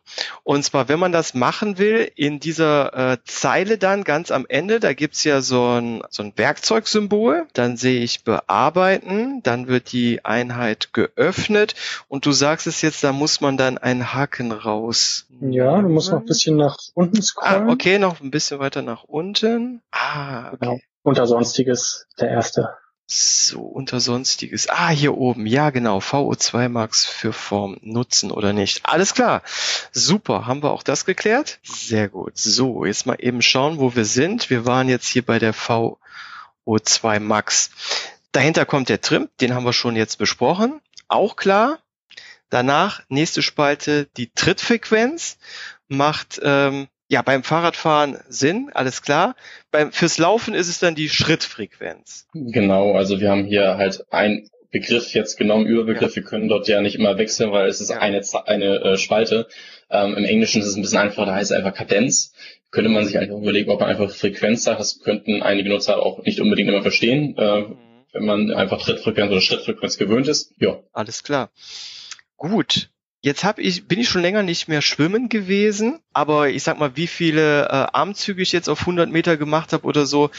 Und zwar, wenn man das machen will, in dieser äh, Zeile dann ganz am Ende, da gibt's ja so ein, so ein Werkzeugsymbol. Dann sehe ich bearbeiten, dann wird die Einheit geöffnet und du sagst es jetzt, da muss man dann einen Haken raus. Ja, du musst noch ein bisschen nach unten scrollen. Ah, okay, noch ein bisschen weiter nach unten. Ah, okay. Genau. Unter Sonstiges, der erste. So, unter Sonstiges. Ah, hier oben. Ja, genau. VO2 Max für Form nutzen oder nicht. Alles klar. Super. Haben wir auch das geklärt? Sehr gut. So, jetzt mal eben schauen, wo wir sind. Wir waren jetzt hier bei der VO2 Max. Dahinter kommt der Trim. Den haben wir schon jetzt besprochen. Auch klar. Danach, nächste Spalte, die Trittfrequenz. Macht, ähm, ja, beim Fahrradfahren Sinn. Alles klar. Beim, fürs Laufen ist es dann die Schrittfrequenz. Genau, also wir haben hier halt ein Begriff jetzt genommen, Überbegriff. Wir können dort ja nicht immer wechseln, weil es ist Ja. eine, eine äh, Spalte. Ähm, Im Englischen ist es ein bisschen einfacher, da heißt es einfach Kadenz. Könnte man sich einfach überlegen, ob man einfach Frequenz sagt. Das könnten einige Nutzer auch nicht unbedingt immer verstehen, äh, wenn man einfach Trittfrequenz oder Schrittfrequenz gewöhnt ist. Ja, Alles klar. Gut. Jetzt hab ich, bin ich schon länger nicht mehr schwimmen gewesen, aber ich sag mal, wie viele äh, Armzüge ich jetzt auf 100 Meter gemacht habe oder so,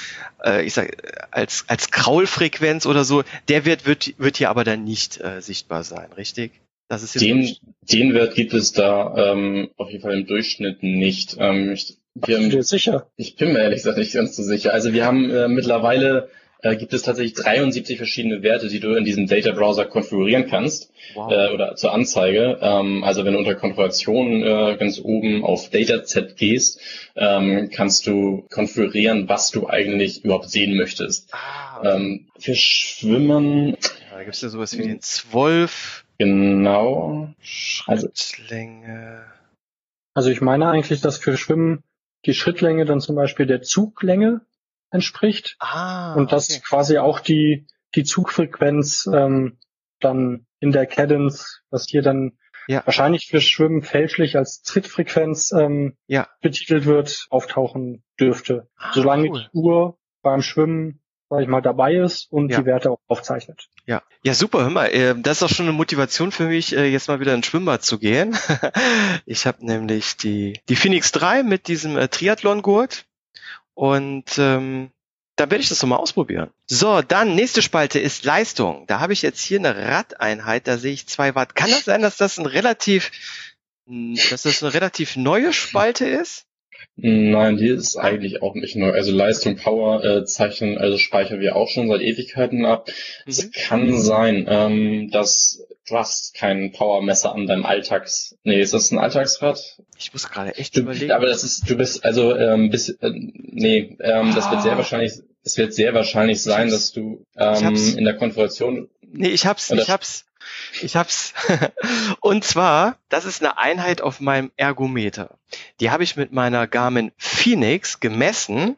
äh, ich sag, als, als Kraulfrequenz oder so, der Wert wird, wird hier aber dann nicht äh, sichtbar sein, richtig? Das ist jetzt den, den Wert gibt es da ähm, auf jeden Fall im Durchschnitt nicht. Ähm, ich, wir, dir sicher? Ich bin mir ehrlich gesagt nicht ganz so sicher. Also wir haben äh, mittlerweile äh, gibt es tatsächlich 73 verschiedene Werte, die du in diesem Data Browser konfigurieren kannst wow. äh, oder zur Anzeige. Ähm, also wenn du unter Konfiguration äh, ganz oben auf Dataset gehst, ähm, kannst du konfigurieren, was du eigentlich überhaupt sehen möchtest. ah, okay. Ähm, für Schwimmen ja, da gibt's ja sowas wie den Zwölf genau. Also- Schrittlänge. Also ich meine eigentlich, dass für Schwimmen die Schrittlänge dann zum Beispiel der Zuglänge entspricht Ah, und dass okay. quasi auch die, die Zugfrequenz ähm, dann in der Cadence, was hier dann Ja. wahrscheinlich für Schwimmen fälschlich als Trittfrequenz ähm, Ja. betitelt wird, auftauchen dürfte. Ah, Solange cool. die Uhr beim Schwimmen, sag ich mal, dabei ist und Ja. die Werte auch aufzeichnet. Ja, ja super, hör mal, äh, das ist auch schon eine Motivation für mich, äh, jetzt mal wieder ins Schwimmbad zu gehen. [LAUGHS] ich habe nämlich die, die Phoenix 3 mit diesem äh, Triathlon-Gurt und ähm, da werde ich das doch mal ausprobieren. So, dann nächste Spalte ist Leistung. Da habe ich jetzt hier eine Radeinheit, da sehe ich zwei Watt. Kann das sein, dass das ein relativ, dass das eine relativ neue Spalte ist? Nein, die ist eigentlich auch nicht neu. Also Leistung, Power äh, zeichnen, also speichern wir auch schon seit Ewigkeiten ab. Es Mhm. kann sein, ähm, dass du hast kein Powermesser an deinem Alltags. Nee, ist das ein Alltagsrad? Ich muss gerade echt Du, überlegen. aber das ist, du bist also ähm, bis, äh, nee, ähm, das wird sehr Ah. wahrscheinlich, es wird sehr wahrscheinlich sein, dass du ähm, in der Konfiguration Nee, ich hab's, ich hab's. Ich hab's. [LAUGHS] Und zwar, das ist eine Einheit auf meinem Ergometer. Die habe ich mit meiner Garmin Phoenix gemessen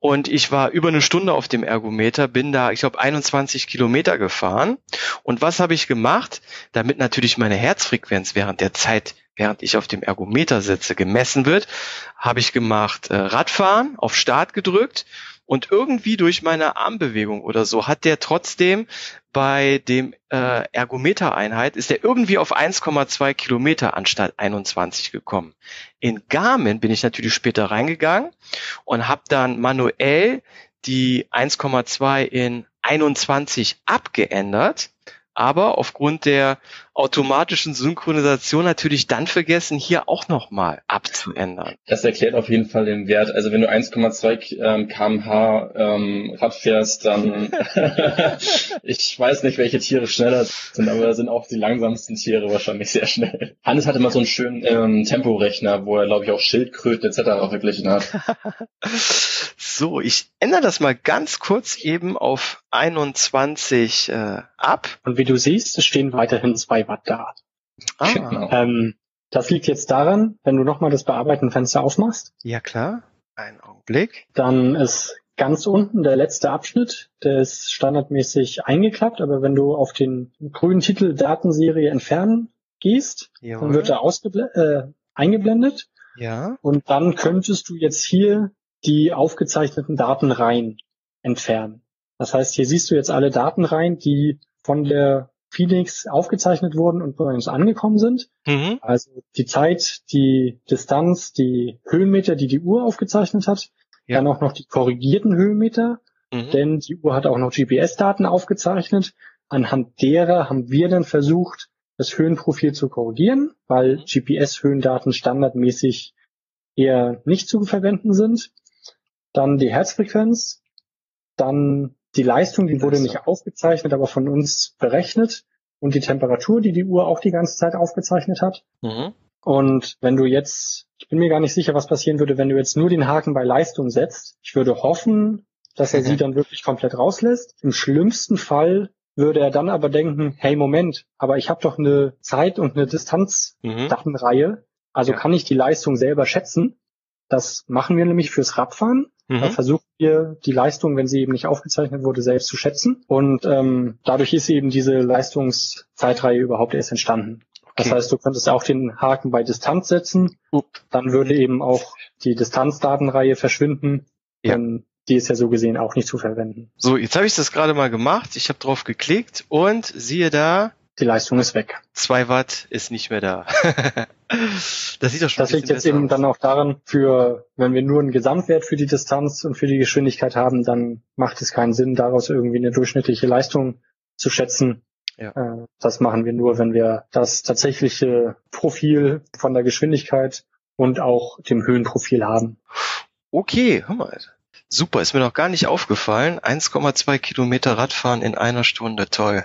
und ich war über eine Stunde auf dem Ergometer, bin da, ich glaube, 21 Kilometer gefahren. Und was habe ich gemacht? Damit natürlich meine Herzfrequenz während der Zeit, während ich auf dem Ergometer sitze, gemessen wird, habe ich gemacht äh, Radfahren, auf Start gedrückt und irgendwie durch meine Armbewegung oder so hat der trotzdem bei dem äh, Ergometer-Einheit ist der irgendwie auf 1,2 Kilometer anstatt 21 gekommen. In Garmin bin ich natürlich später reingegangen und habe dann manuell die 1,2 in 21 abgeändert, aber aufgrund der automatischen Synchronisation natürlich dann vergessen, hier auch nochmal abzuändern. Das erklärt auf jeden Fall den Wert. Also wenn du 1,2 ähm, kmh ähm, Rad fährst, dann [LAUGHS] ich weiß nicht, welche Tiere schneller sind, aber da sind auch die langsamsten Tiere wahrscheinlich sehr schnell. Hannes hatte mal so einen schönen ähm, Temporechner, wo er, glaube ich, auch Schildkröten etc. verglichen hat. [LAUGHS] So, ich ändere das mal ganz kurz eben auf 21 äh, ab. Und wie du siehst, es stehen weiterhin zwei Da. Ah, Genau. Ähm, Das liegt jetzt daran, wenn du nochmal das Bearbeiten-Fenster aufmachst. Ja, klar. Einen Augenblick. Dann ist ganz unten der letzte Abschnitt, der ist standardmäßig eingeklappt, aber wenn du auf den grünen Titel Datenserie entfernen gehst, Jawohl. dann wird er äh, eingeblendet ja. und dann könntest du jetzt hier die aufgezeichneten Datenreihen entfernen. Das heißt, hier siehst du jetzt alle Datenreihen, die von der Phoenix aufgezeichnet wurden und bei uns angekommen sind. Mhm. Also die Zeit, die Distanz, die Höhenmeter, die die Uhr aufgezeichnet hat. Ja. Dann auch noch die korrigierten Höhenmeter, Mhm. denn die Uhr hat auch noch GPS-Daten aufgezeichnet. Anhand derer haben wir dann versucht, das Höhenprofil zu korrigieren, weil Mhm. GPS-Höhendaten standardmäßig eher nicht zu verwenden sind. Dann die Herzfrequenz, dann die Leistung, die wurde nicht aufgezeichnet, aber von uns berechnet und die Temperatur, die die Uhr auch die ganze Zeit aufgezeichnet hat. Mhm. Und wenn du jetzt, ich bin mir gar nicht sicher, was passieren würde, wenn du jetzt nur den Haken bei Leistung setzt. Ich würde hoffen, dass er sie dann wirklich komplett rauslässt. Im schlimmsten Fall würde er dann aber denken, hey Moment, aber ich habe doch eine Zeit- und eine Distanzdatenreihe, also Ja. kann ich die Leistung selber schätzen. Das machen wir nämlich fürs Radfahren. Da Mhm. versuchen wir die Leistung, wenn sie eben nicht aufgezeichnet wurde, selbst zu schätzen. Und ähm, dadurch ist eben diese Leistungszeitreihe überhaupt erst entstanden. Das Okay. heißt, du könntest auch den Haken bei Distanz setzen. Dann würde eben auch die Distanzdatenreihe verschwinden. Ja. Denn die ist ja so gesehen auch nicht zu verwenden. So, jetzt habe ich das gerade mal gemacht. Ich habe drauf geklickt und siehe da, Die Leistung ist weg. zwei Watt ist nicht mehr da. [LAUGHS] das sieht doch schon Das liegt jetzt eben besser dann auch daran, für, wenn wir nur einen Gesamtwert für die Distanz und für die Geschwindigkeit haben, dann macht es keinen Sinn, daraus irgendwie eine durchschnittliche Leistung zu schätzen. Ja. Äh, Das machen wir nur, wenn wir das tatsächliche Profil von der Geschwindigkeit und auch dem Höhenprofil haben. aus. Okay, hör mal. Super, ist mir noch gar nicht aufgefallen. 1,2 Kilometer Radfahren in einer Stunde, toll.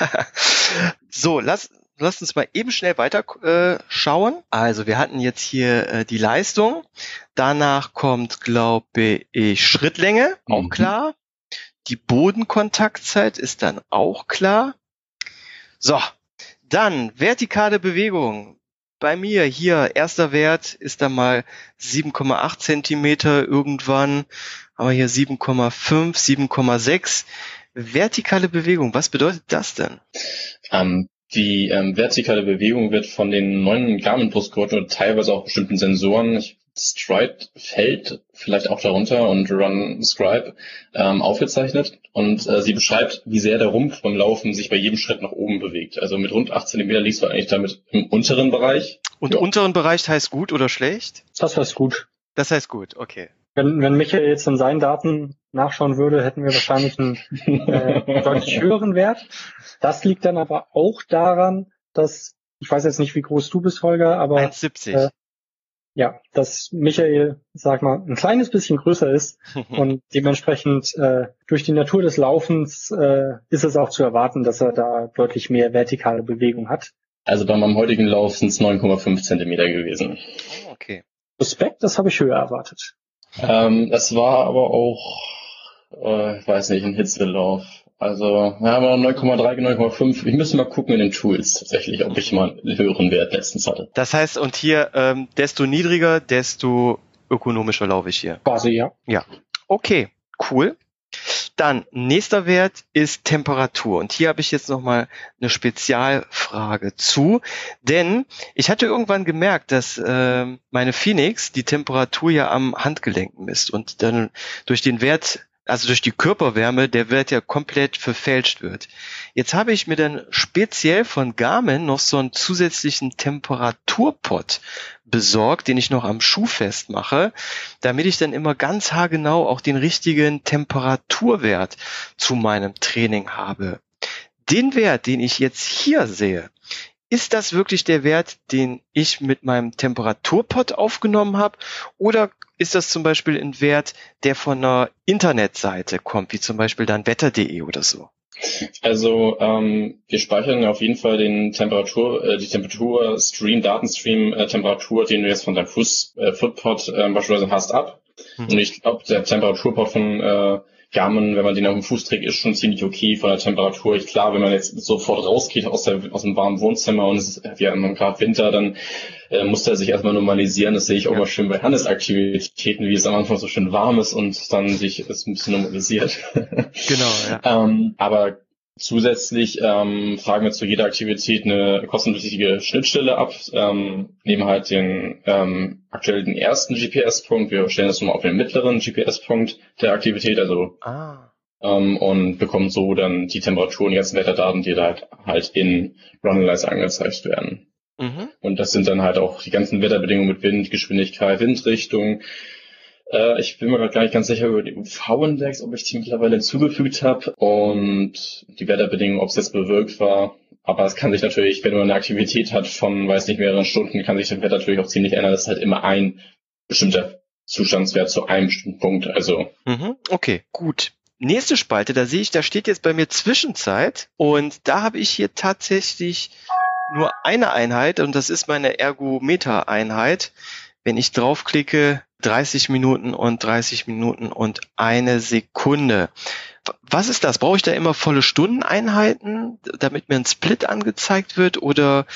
[LAUGHS] so, lass, lass uns mal eben schnell weiter äh, schauen. Also wir hatten jetzt hier äh, die Leistung. Danach kommt, glaube ich, Schrittlänge, auch Mhm. klar. Die Bodenkontaktzeit ist dann auch klar. So, dann vertikale Bewegung. Bei mir hier, erster Wert ist dann mal 7,8 Zentimeter irgendwann, aber hier 7,5, 7,6. Vertikale Bewegung, was bedeutet das denn? Ähm, die ähm, vertikale Bewegung wird von den neuen Garmin-Brustgurten oder teilweise auch bestimmten Sensoren, ich- Stride fällt vielleicht auch darunter und Run Scribe ähm, aufgezeichnet und äh, sie beschreibt, wie sehr der Rumpf beim Laufen sich bei jedem Schritt nach oben bewegt. Also mit rund 8 cm liegst du eigentlich damit im unteren Bereich. Und Ja. unteren Bereich heißt gut oder schlecht? Das wäre gut. Das heißt gut, okay. Wenn, wenn Michael jetzt in seinen Daten nachschauen würde, hätten wir wahrscheinlich einen äh, [LAUGHS] deutlich höheren Wert. Das liegt dann aber auch daran, dass, ich weiß jetzt nicht, wie groß du bist, Holger, aber 1,70. äh, ja, dass Michael, sag mal, ein kleines bisschen größer ist [LAUGHS] und dementsprechend äh, durch die Natur des Laufens äh, ist es auch zu erwarten, dass er da deutlich mehr vertikale Bewegung hat. Also bei meinem heutigen Lauf sind es 9,5 Zentimeter gewesen. okay. Respekt, das habe ich höher erwartet. Ähm, es war aber auch, äh, ich weiß nicht, ein Hitzelauf. Also, wir haben auch 9,3, 9,5. Ich müsste mal gucken in den Tools tatsächlich, ob ich mal einen höheren Wert letztens hatte. Das heißt, und hier, ähm, desto niedriger, desto ökonomischer laufe ich hier. Quasi, ja. Okay, cool. Dann nächster Wert ist Temperatur. Und hier habe ich jetzt nochmal eine Spezialfrage zu. Denn ich hatte irgendwann gemerkt, dass ähm, meine Phoenix die Temperatur ja am Handgelenk misst und dann durch den Wert, also durch die Körperwärme, der Wert ja komplett verfälscht wird. Jetzt habe ich mir dann speziell von Garmin noch so einen zusätzlichen Temperaturpot besorgt, den ich noch am Schuh festmache, damit ich dann immer ganz haargenau auch den richtigen Temperaturwert zu meinem Training habe. Den Wert, den ich jetzt hier sehe, ist das wirklich der Wert, den ich mit meinem Temperaturpot aufgenommen habe? Oder ist das zum Beispiel ein Wert, der von einer Internetseite kommt, wie zum Beispiel dann wetter.de oder so? Also ähm, wir speichern auf jeden Fall den Temperatur, äh, die Temperatur Stream, Datenstream äh, Temperatur, den du jetzt von deinem Fuß, äh, Footpod äh, beispielsweise hast, ab. Mhm. Und ich glaube, der Temperaturpod von äh, Garmin, wenn man den auf dem Fuß trägt, ist schon ziemlich okay von der Temperatur. Ich, klar, wenn man jetzt sofort rausgeht aus, der, aus dem warmen Wohnzimmer und es ist ja immer gerade Winter, dann äh, muss er sich erstmal normalisieren. Das sehe ich auch ja. mal schön bei Handelsaktivitäten, wie es am Anfang so schön warm ist und dann sich es ein bisschen normalisiert. Genau, ja. [LAUGHS] ähm, aber Zusätzlich ähm, fragen wir zu jeder Aktivität eine kostenpflichtige Schnittstelle ab, ähm, nehmen halt den ähm, aktuell den ersten GPS-Punkt, wir stellen das nochmal auf den mittleren GPS-Punkt der Aktivität, also ah. ähm, und bekommen so dann die Temperaturen, die ganzen Wetterdaten, die da halt, halt in Runalize angezeigt werden. Mhm. Und das sind dann halt auch die ganzen Wetterbedingungen mit Wind, Geschwindigkeit, Windrichtung, äh, ich bin mir gerade gar nicht ganz sicher über die UV-Index, ob ich die mittlerweile hinzugefügt habe und die Wetterbedingungen, ob es jetzt bewirkt war. Aber es kann sich natürlich, wenn man eine Aktivität hat von, weiß nicht, mehreren Stunden, kann sich das Wetter natürlich auch ziemlich ändern. Das ist halt immer ein bestimmter Zustandswert zu einem bestimmten Punkt. Also. Mhm, okay, gut. Nächste Spalte, da sehe ich, da steht jetzt bei mir Zwischenzeit und da habe ich hier tatsächlich nur eine Einheit und das ist meine Ergometer-Einheit. Wenn ich draufklicke, 30 Minuten und 30 Minuten und eine Sekunde. Was ist das? Brauche ich da immer volle Stundeneinheiten, damit mir ein Split angezeigt wird oder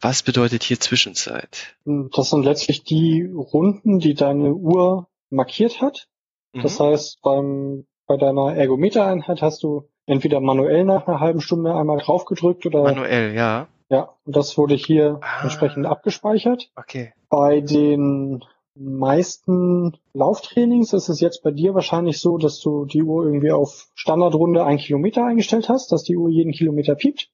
was bedeutet hier Zwischenzeit? Das sind letztlich die Runden, die deine Uhr markiert hat. Das mhm. heißt, beim, bei deiner Ergometer-Einheit hast du entweder manuell nach einer halben Stunde einmal draufgedrückt oder manuell, ja. Ja, und das wurde hier ah, entsprechend abgespeichert. Okay. Bei den meisten Lauftrainings ist es jetzt bei dir wahrscheinlich so, dass du die Uhr irgendwie auf Standardrunde ein Kilometer eingestellt hast, dass die Uhr jeden Kilometer piept.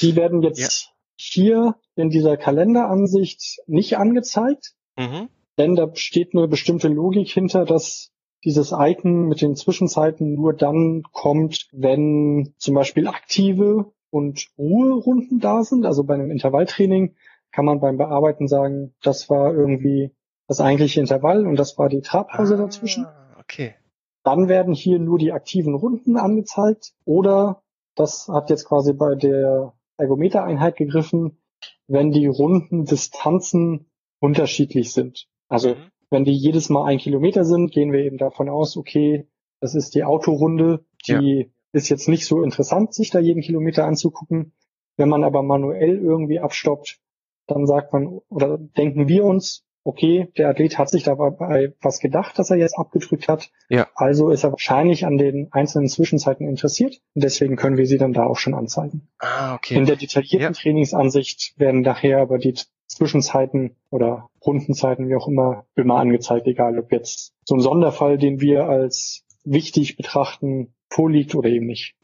Die werden jetzt ja. hier in dieser Kalenderansicht nicht angezeigt, mhm. denn da steht eine bestimmte Logik hinter, dass dieses Icon mit den Zwischenzeiten nur dann kommt, wenn zum Beispiel aktive und Ruherunden da sind. Also bei einem Intervalltraining kann man beim Bearbeiten sagen, das war irgendwie das eigentliche Intervall und das war die Trabpause ah, dazwischen. Okay. Dann werden hier nur die aktiven Runden angezeigt oder das hat jetzt quasi bei der Ergometereinheit gegriffen, wenn die Rundendistanzen unterschiedlich sind. Also mhm. wenn die jedes Mal ein Kilometer sind, gehen wir eben davon aus, okay, das ist die Autorunde, die ja. ist jetzt nicht so interessant, sich da jeden Kilometer anzugucken. Wenn man aber manuell irgendwie abstoppt, dann sagt man oder denken wir uns, okay, der Athlet hat sich dabei was gedacht, dass er jetzt abgedrückt hat. Ja. Also ist er wahrscheinlich an den einzelnen Zwischenzeiten interessiert. Und deswegen können wir sie dann da auch schon anzeigen. Ah, okay. In der detaillierten ja. Trainingsansicht werden nachher aber die Zwischenzeiten oder Rundenzeiten, wie auch immer, immer angezeigt, egal ob jetzt so ein Sonderfall, den wir als wichtig betrachten, vorliegt oder eben nicht.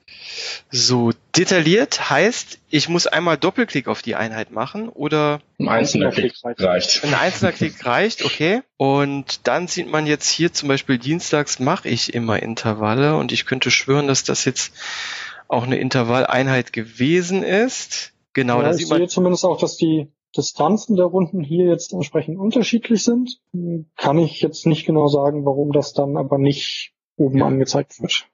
So, detailliert heißt, ich muss einmal Doppelklick auf die Einheit machen oder ein einzelner Klick reicht. Ein einzelner Klick reicht, okay. Und dann sieht man jetzt hier zum Beispiel dienstags mache ich immer Intervalle und ich könnte schwören, dass das jetzt auch eine Intervalleinheit gewesen ist. Genau, ja, da sieht man. Ich sehe zumindest auch, dass die Distanzen der Runden hier jetzt entsprechend unterschiedlich sind. Kann ich jetzt nicht genau sagen, warum das dann aber nicht oben ja. angezeigt wird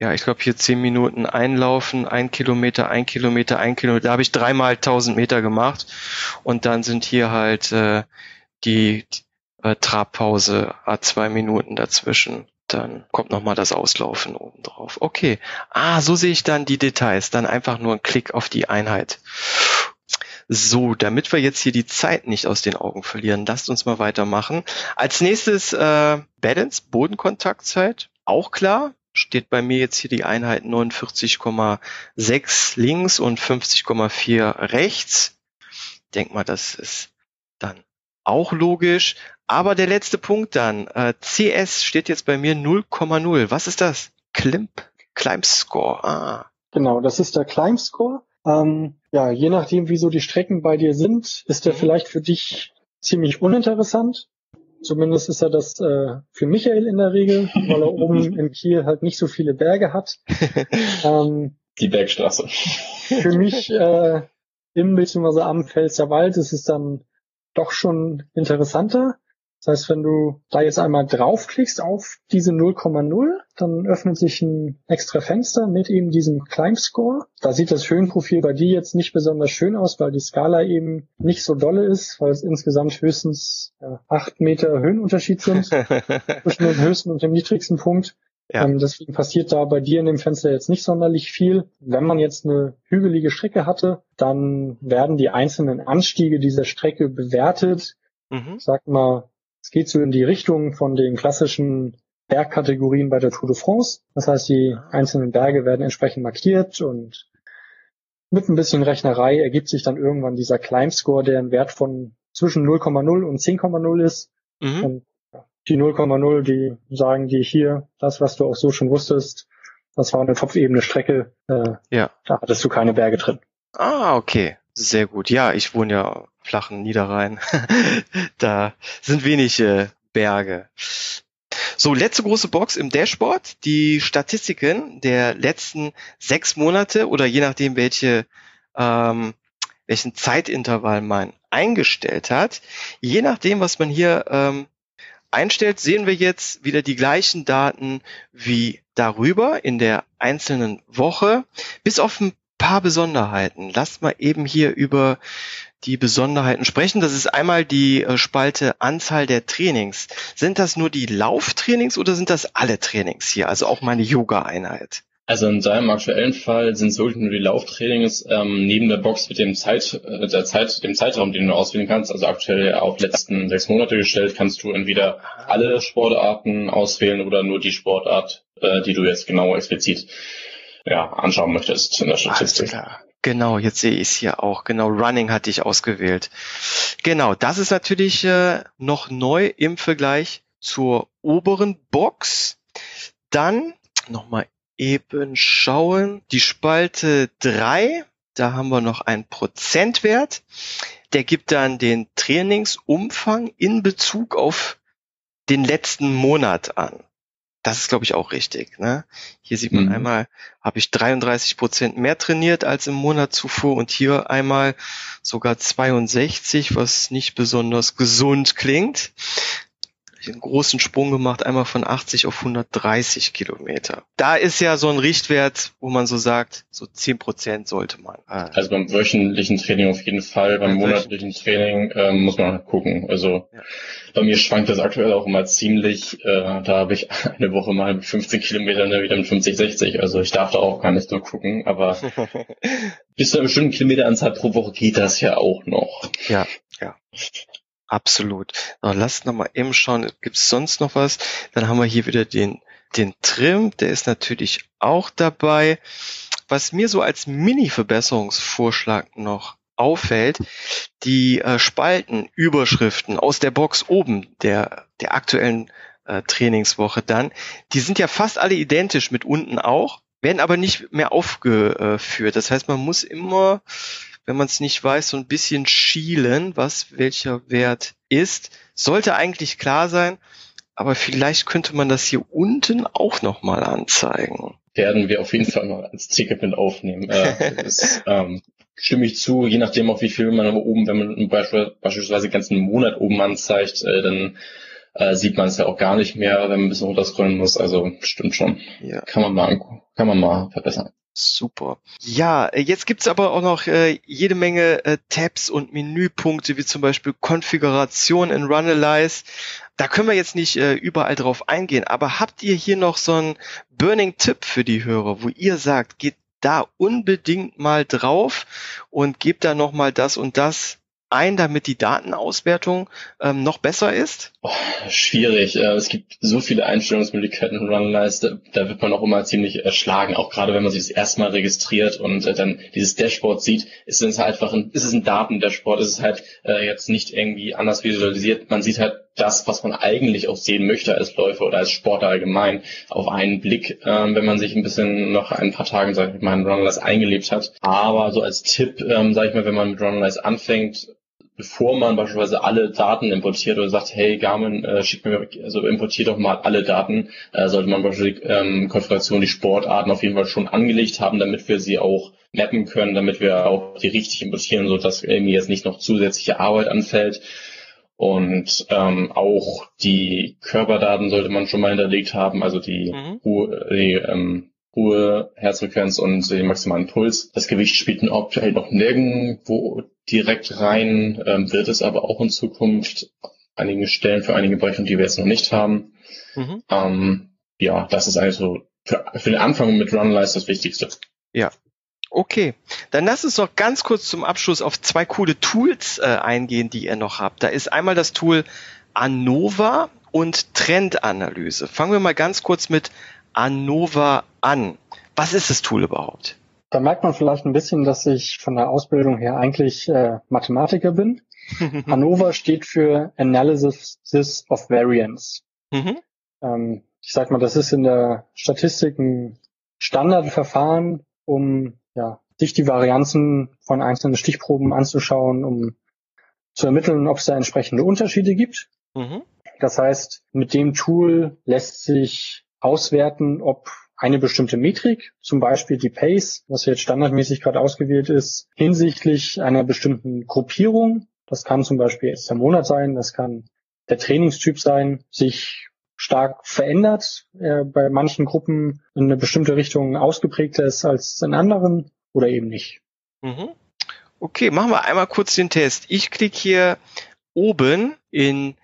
ja, ich glaube hier zehn Minuten einlaufen, ein Kilometer, ein Kilometer, ein Kilometer. Da habe ich dreimal 1000 Meter gemacht und dann sind hier halt äh, die, äh, Trabpause a zwei Minuten dazwischen. Dann kommt nochmal das Auslaufen oben drauf. Okay. Ah, so sehe ich dann die Details. Dann einfach nur ein Klick auf die Einheit. So, damit wir jetzt hier die Zeit nicht aus den Augen verlieren, lasst uns mal weitermachen. Als nächstes äh, Balance, Bodenkontaktzeit. Auch klar, steht bei mir jetzt hier die Einheit 49,6 links und 50,4 rechts. Denk mal, das ist dann auch logisch. Aber der letzte Punkt dann, äh, CS steht jetzt bei mir 0,0. Was ist das? Climb, Climb Score. Ah. Genau, das ist der Climb Score. Ähm, ja, je nachdem, wie so die Strecken bei dir sind, ist der mhm. vielleicht für dich ziemlich uninteressant. Zumindest ist er das äh, für Michael in der Regel, weil er oben in Kiel halt nicht so viele Berge hat. [LAUGHS] ähm, Die Bergstraße. Für mich äh, im bzw. am Pfälzerwald ist es dann doch schon interessanter. Das heißt, wenn du da jetzt einmal draufklickst auf diese 0,0, dann öffnet sich ein extra Fenster mit eben diesem Climb Score. Da sieht das Höhenprofil bei dir jetzt nicht besonders schön aus, weil die Skala eben nicht so dolle ist, weil es insgesamt höchstens ja, acht Meter Höhenunterschied sind [LAUGHS] zwischen dem höchsten und dem niedrigsten Punkt. Ja. Ähm, deswegen passiert da bei dir in dem Fenster jetzt nicht sonderlich viel. Wenn man jetzt eine hügelige Strecke hatte, dann werden die einzelnen Anstiege dieser Strecke bewertet. Mhm. Sag mal, es geht so in die Richtung von den klassischen Bergkategorien bei der Tour de France. Das heißt, die einzelnen Berge werden entsprechend markiert und mit ein bisschen Rechnerei ergibt sich dann irgendwann dieser Climbscore, der ein Wert von zwischen 0,0 und 10,0 ist. Mhm. Und die 0,0, die sagen die hier, das, was du auch so schon wusstest, das war eine topfebene Strecke, äh, ja. da hattest du keine Berge drin. Ah, okay. Sehr gut. Ja, ich wohne ja flachen Niederrhein. [LAUGHS] da sind wenig äh, Berge. So, letzte große Box im Dashboard. Die Statistiken der letzten sechs Monate oder je nachdem, welche, ähm, welchen Zeitintervall man eingestellt hat. Je nachdem, was man hier ähm, einstellt, sehen wir jetzt wieder die gleichen Daten wie darüber in der einzelnen Woche, bis auf ein paar Besonderheiten. Lasst mal eben hier über die Besonderheiten sprechen. Das ist einmal die äh, Spalte Anzahl der Trainings. Sind das nur die Lauftrainings oder sind das alle Trainings hier? Also auch meine Yoga-Einheit? Also in seinem aktuellen Fall sind es wirklich nur die Lauftrainings ähm, neben der Box mit dem Zeit, äh, der Zeit, dem Zeitraum, den du auswählen kannst. Also aktuell auf letzten sechs Monate gestellt, kannst du entweder alle Sportarten auswählen oder nur die Sportart, äh, die du jetzt genau explizit ja, anschauen möchtest in der Statistik. Genau, jetzt sehe ich es hier auch. Genau, Running hatte ich ausgewählt. Genau, das ist natürlich äh, noch neu im Vergleich zur oberen Box. Dann nochmal eben schauen. Die Spalte 3, da haben wir noch einen Prozentwert. Der gibt dann den Trainingsumfang in Bezug auf den letzten Monat an. Das ist, glaube ich, auch richtig. Ne? Hier sieht man mhm. einmal, habe ich 33 Prozent mehr trainiert als im Monat zuvor und hier einmal sogar 62, was nicht besonders gesund klingt einen großen Sprung gemacht, einmal von 80 auf 130 Kilometer. Da ist ja so ein Richtwert, wo man so sagt, so 10 Prozent sollte man. Äh, also beim wöchentlichen Training auf jeden Fall, beim monatlichen Training ähm, muss man halt gucken. Also ja. bei mir schwankt das aktuell auch immer ziemlich. Äh, da habe ich [LAUGHS] eine Woche mal mit 15 Kilometern, dann wieder mit 50, 60. Also ich darf da auch gar nicht so gucken, aber [LAUGHS] bis zu einer bestimmten Kilometeranzahl pro Woche geht das ja auch noch. Ja, ja. Absolut. So, lasst noch mal eben schauen, gibt es sonst noch was? Dann haben wir hier wieder den, den Trim, der ist natürlich auch dabei. Was mir so als Mini-Verbesserungsvorschlag noch auffällt, die äh, Spalten, Überschriften aus der Box oben der, der aktuellen äh, Trainingswoche dann, die sind ja fast alle identisch mit unten auch, werden aber nicht mehr aufgeführt. Das heißt, man muss immer wenn man es nicht weiß, so ein bisschen schielen, was welcher Wert ist. Sollte eigentlich klar sein, aber vielleicht könnte man das hier unten auch nochmal anzeigen. Werden wir auf jeden Fall mal als Ticket mit aufnehmen. Äh, das, ähm, stimme ich zu, je nachdem auch wie viel man oben, wenn man beispielsweise den ganzen Monat oben anzeigt, äh, dann äh, sieht man es ja auch gar nicht mehr, wenn man ein bisschen runterscrollen muss. Also stimmt schon. Ja. Kann man mal kann man mal verbessern. Super. Ja, äh, jetzt gibt's aber auch noch äh, jede Menge äh, Tabs und Menüpunkte, wie zum Beispiel Konfiguration in Runalyze. Da können wir jetzt nicht äh, überall drauf eingehen, aber habt ihr hier noch so einen Burning-Tipp für die Hörer, wo ihr sagt, geht da unbedingt mal drauf und gebt da nochmal das und das ein, damit die Datenauswertung ähm, noch besser ist? Oh, schwierig. Äh, es gibt so viele Einstellungsmöglichkeiten in Runalize, da, da wird man auch immer ziemlich erschlagen. Auch gerade wenn man sich das erste Mal registriert und äh, dann dieses Dashboard sieht, ist es halt einfach ein, ist es ein Datendashboard, ist es halt äh, jetzt nicht irgendwie anders visualisiert. Man sieht halt das, was man eigentlich auch sehen möchte als Läufer oder als Sportler allgemein, auf einen Blick, ähm, wenn man sich ein bisschen noch ein paar Tagen, sag ich mal, in Runalize eingelebt hat. Aber so als Tipp, ähm, sage ich mal, wenn man mit Runalize anfängt, bevor man beispielsweise alle Daten importiert oder sagt, hey Garmin, äh, schickt mir, also importiert doch mal alle Daten, äh, sollte man beispielsweise ähm, Konfiguration die Sportarten auf jeden Fall schon angelegt haben, damit wir sie auch mappen können, damit wir auch die richtig importieren, so dass irgendwie jetzt nicht noch zusätzliche Arbeit anfällt. Und ähm, auch die Körperdaten sollte man schon mal hinterlegt haben, also die, mhm. die ähm, Ruhe, Herzfrequenz und den maximalen Puls. Das Gewicht spielt aktuell noch nirgendwo direkt rein, ähm, wird es aber auch in Zukunft einigen Stellen für einige Bereiche, die wir jetzt noch nicht haben. Mhm. Ähm, ja, das ist also für, für den Anfang mit Runlize das Wichtigste. Ja. Okay, dann lass uns doch ganz kurz zum Abschluss auf zwei coole Tools äh, eingehen, die ihr noch habt. Da ist einmal das Tool ANOVA und Trendanalyse. Fangen wir mal ganz kurz mit ANOVA an. Was ist das Tool überhaupt? Da merkt man vielleicht ein bisschen, dass ich von der Ausbildung her eigentlich äh, Mathematiker bin. [LAUGHS] ANOVA steht für Analysis of Variance. Mhm. Ähm, ich sag mal, das ist in der Statistik ein Standardverfahren, um ja, sich die Varianzen von einzelnen Stichproben anzuschauen, um zu ermitteln, ob es da entsprechende Unterschiede gibt. Mhm. Das heißt, mit dem Tool lässt sich auswerten, ob eine bestimmte Metrik, zum Beispiel die Pace, was jetzt standardmäßig gerade ausgewählt ist, hinsichtlich einer bestimmten Gruppierung, das kann zum Beispiel jetzt der Monat sein, das kann der Trainingstyp sein, sich stark verändert, äh, bei manchen Gruppen in eine bestimmte Richtung ausgeprägter ist als in anderen oder eben nicht. Mhm. Okay, machen wir einmal kurz den Test. Ich klicke hier oben in,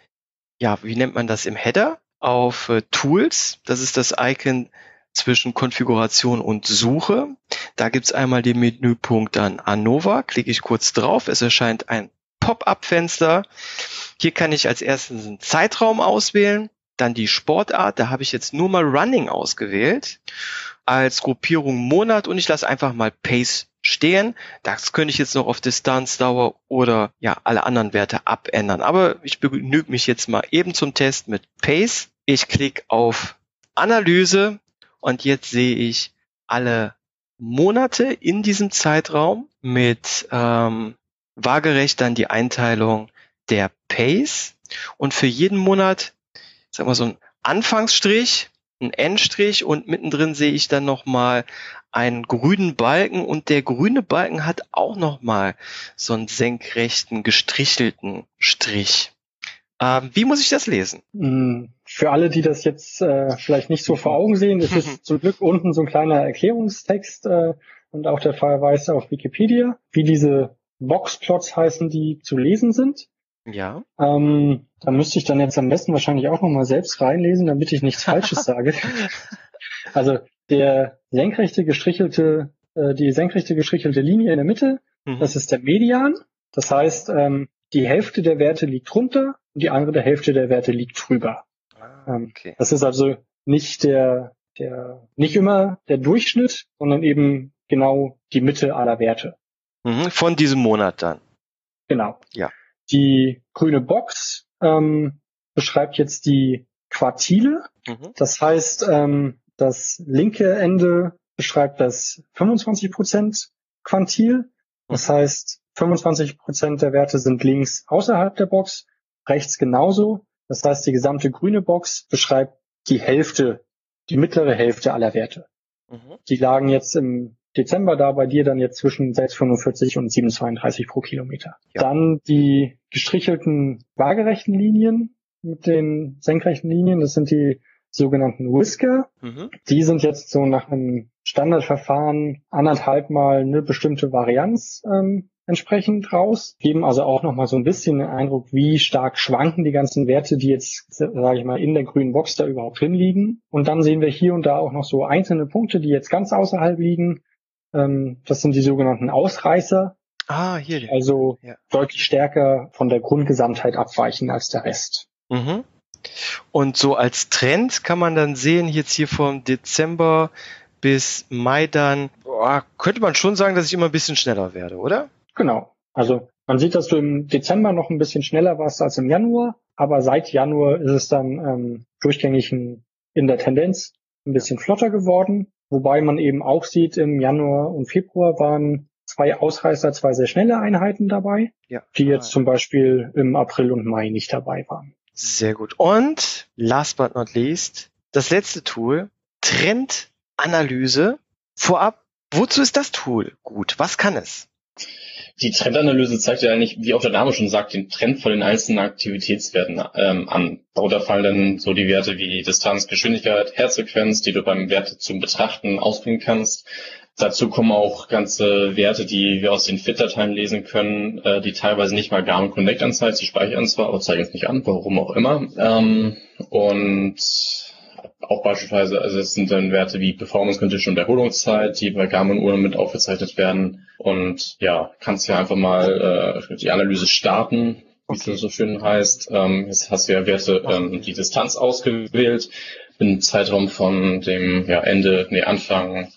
ja, wie nennt man das im Header? Auf äh, Tools. Das ist das Icon zwischen Konfiguration und Suche. Da gibt's einmal den Menüpunkt dann ANOVA. Klicke ich kurz drauf. Es erscheint ein Pop-up-Fenster. Hier kann ich als erstes einen Zeitraum auswählen. Dann die Sportart, da habe ich jetzt nur mal Running ausgewählt als Gruppierung Monat und ich lasse einfach mal Pace stehen. Das könnte ich jetzt noch auf Distanz, Dauer oder ja alle anderen Werte abändern. Aber ich begnüge mich jetzt mal eben zum Test mit Pace. Ich klicke auf Analyse und jetzt sehe ich alle Monate in diesem Zeitraum mit ähm, waagerecht dann die Einteilung der Pace und für jeden Monat sag mal so ein Anfangsstrich, ein Endstrich und mittendrin sehe ich dann nochmal einen grünen Balken und der grüne Balken hat auch nochmal so einen senkrechten, gestrichelten Strich. Ähm, wie muss ich das lesen? Hm, für alle, die das jetzt äh, vielleicht nicht so vor Augen sehen, ist es [LAUGHS] zum Glück unten so ein kleiner Erklärungstext äh, und auch der Verweis auf Wikipedia, wie diese Boxplots heißen, die zu lesen sind. Ja. Ähm, da müsste ich dann jetzt am besten wahrscheinlich auch nochmal selbst reinlesen, damit ich nichts Falsches [LAUGHS] sage. Also der senkrechte gestrichelte, äh, die senkrechte gestrichelte Linie in der Mitte, mhm. das ist der Median. Das heißt, ähm, die Hälfte der Werte liegt drunter und die andere Hälfte der Werte liegt drüber. Ah, ähm, okay. Das ist also nicht der, der, nicht immer der Durchschnitt, sondern eben genau die Mitte aller Werte. Mhm, von diesem Monat dann. Genau. Ja. Die grüne Box ähm, beschreibt jetzt die Quartile. Mhm. Das heißt, ähm, das linke Ende beschreibt das 25% Quantil. Das mhm. heißt, 25% der Werte sind links außerhalb der Box, rechts genauso. Das heißt, die gesamte grüne Box beschreibt die Hälfte, die mittlere Hälfte aller Werte. Mhm. Die lagen jetzt im Dezember da bei dir dann jetzt zwischen 6,45 und 7,32 pro Kilometer. Ja. Dann die gestrichelten waagerechten Linien mit den senkrechten Linien, das sind die sogenannten Whisker. Mhm. Die sind jetzt so nach einem Standardverfahren anderthalb Mal eine bestimmte Varianz ähm, entsprechend raus, geben also auch nochmal so ein bisschen den Eindruck, wie stark schwanken die ganzen Werte, die jetzt, sage ich mal, in der grünen Box da überhaupt hinliegen. Und dann sehen wir hier und da auch noch so einzelne Punkte, die jetzt ganz außerhalb liegen. Ähm, das sind die sogenannten Ausreißer. Ah, hier. Also ja. deutlich stärker von der Grundgesamtheit abweichen als der Rest. Mhm. Und so als Trend kann man dann sehen, jetzt hier vom Dezember bis Mai dann, boah, könnte man schon sagen, dass ich immer ein bisschen schneller werde, oder? Genau. Also man sieht, dass du im Dezember noch ein bisschen schneller warst als im Januar, aber seit Januar ist es dann ähm, durchgängig in, in der Tendenz ein bisschen flotter geworden. Wobei man eben auch sieht, im Januar und Februar waren zwei Ausreißer, zwei sehr schnelle Einheiten dabei, ja. die jetzt zum Beispiel im April und Mai nicht dabei waren. Sehr gut. Und last but not least, das letzte Tool, Trendanalyse. Vorab, wozu ist das Tool gut? Was kann es? Die Trendanalyse zeigt ja eigentlich, wie auch der Name schon sagt, den Trend von den einzelnen Aktivitätswerten ähm, an. Darunter fallen dann so die Werte wie Distanz, Geschwindigkeit, Herzfrequenz, die du beim Wert zum Betrachten ausbringen kannst. Dazu kommen auch ganze Werte, die wir aus den Fit-Dateien lesen können, äh, die teilweise nicht mal Garmin Connect anzeigen. Sie speichern zwar, aber zeigen es nicht an, warum auch immer. Ähm, und auch beispielsweise, also es sind dann Werte wie Performance Condition und Erholungszeit, die bei Garmin-Uhren mit aufgezeichnet werden. Und ja, kannst ja einfach mal äh, die Analyse starten, wie okay. es so schön heißt. Ähm, jetzt hast du ja Werte, ähm, die Distanz ausgewählt, im Zeitraum von dem ja, Ende, nee, Anfang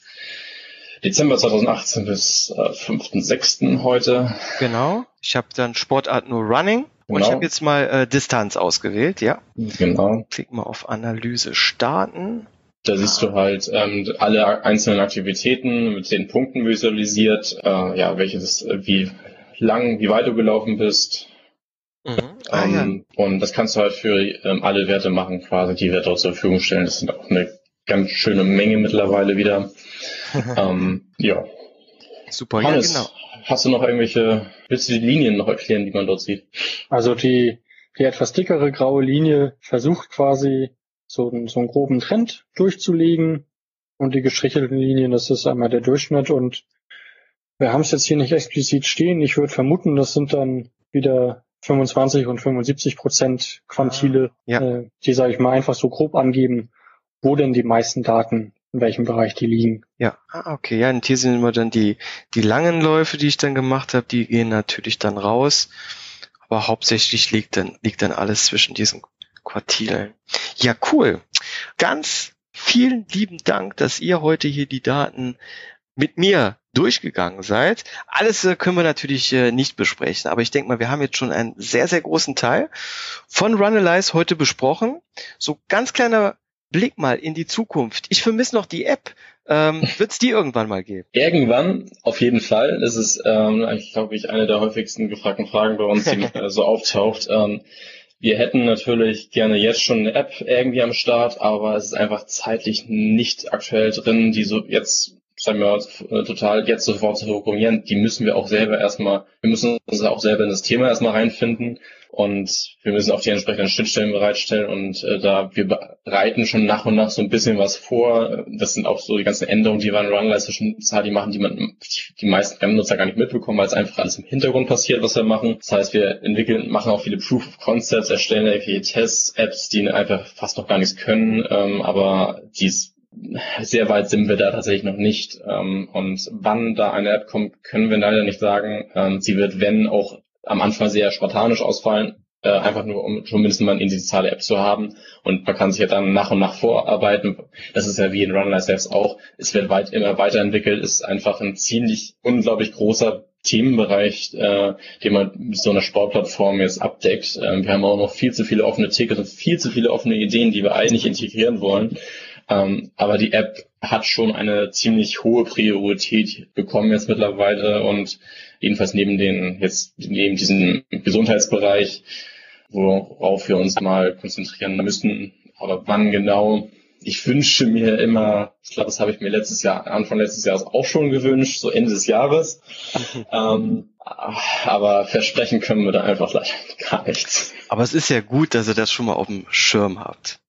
Dezember 2018 bis äh, 5.6. heute. Genau. Ich habe dann Sportart nur Running. Genau. Und ich habe jetzt mal äh, Distanz ausgewählt, ja. Genau. Klick mal auf Analyse starten. Da siehst du halt ähm, alle einzelnen Aktivitäten mit den Punkten visualisiert, äh, ja, welches, äh, wie lang, wie weit du gelaufen bist. Mhm. Ah, ähm, ja. Und das kannst du halt für ähm, alle Werte machen, quasi, die wir dort zur Verfügung stellen. Das sind auch eine ganz schöne Menge mittlerweile wieder. [LAUGHS] ähm, ja. Super, Hannes, ja, genau. Hast du noch irgendwelche, willst du die Linien noch erklären, die man dort sieht? Also die, die etwas dickere graue Linie versucht quasi so, einen, so einen groben Trend durchzulegen und die gestrichelten Linien, das ist einmal der Durchschnitt und wir haben es jetzt hier nicht explizit stehen. Ich würde vermuten, das sind dann wieder 25 und 75 Prozent Quantile, ja. äh, die, sage ich mal, einfach so grob angeben, wo denn die meisten Daten in welchem Bereich die liegen. Ja, ah, okay. Ja, und hier sind immer dann die, die langen Läufe, die ich dann gemacht habe, die gehen natürlich dann raus. Aber hauptsächlich liegt dann, liegt dann alles zwischen diesen Quartilen. Ja, cool. Ganz vielen lieben Dank, dass ihr heute hier die Daten mit mir durchgegangen seid. Alles äh, können wir natürlich äh, nicht besprechen, aber ich denke mal, wir haben jetzt schon einen sehr, sehr großen Teil von Runalyze heute besprochen. So ganz kleiner Blick mal in die Zukunft. Ich vermisse noch die App. Ähm, Wird es die irgendwann mal geben? Irgendwann, auf jeden Fall. Das ist, ähm, ich glaube ich, eine der häufigsten gefragten Fragen bei uns, die [LAUGHS] äh, so auftaucht. Ähm, wir hätten natürlich gerne jetzt schon eine App irgendwie am Start, aber es ist einfach zeitlich nicht aktuell drin, die so jetzt sagen wir mal, total jetzt sofort zu programmieren, die müssen wir auch selber erstmal, wir müssen uns auch selber in das Thema erstmal reinfinden und wir müssen auch die entsprechenden Schnittstellen bereitstellen und äh, da wir bereiten schon nach und nach so ein bisschen was vor. Das sind auch so die ganzen Änderungen, die wir in Runlister schon die machen, die man die, meisten Nutzer gar nicht mitbekommen, weil es einfach alles im Hintergrund passiert, was wir machen. Das heißt, wir entwickeln, machen auch viele Proof of Concepts, erstellen irgendwelche Tests, Apps, die einfach fast noch gar nichts können, ähm, aber die sehr weit sind wir da tatsächlich noch nicht. Ähm, und wann da eine App kommt, können wir leider nicht sagen. Ähm, sie wird, wenn, auch am Anfang sehr spartanisch ausfallen, äh, einfach nur um mindestens mal eine initiale App zu haben. Und man kann sich ja dann nach und nach vorarbeiten. Das ist ja wie in Runline selbst auch. Es wird weit immer weiterentwickelt, ist einfach ein ziemlich unglaublich großer Themenbereich, äh, den man mit so einer Sportplattform jetzt abdeckt. Ähm, wir haben auch noch viel zu viele offene Tickets und viel zu viele offene Ideen, die wir eigentlich integrieren wollen. Ähm, aber die App hat schon eine ziemlich hohe Priorität bekommen jetzt mittlerweile und jedenfalls neben den, jetzt neben diesem Gesundheitsbereich, worauf wir uns mal konzentrieren müssen. Aber wann genau? Ich wünsche mir immer, ich glaube, das habe ich mir letztes Jahr, Anfang letztes Jahres auch schon gewünscht, so Ende des Jahres. [LAUGHS] ähm, aber versprechen können wir da einfach leider gar nichts. Aber es ist ja gut, dass ihr das schon mal auf dem Schirm habt.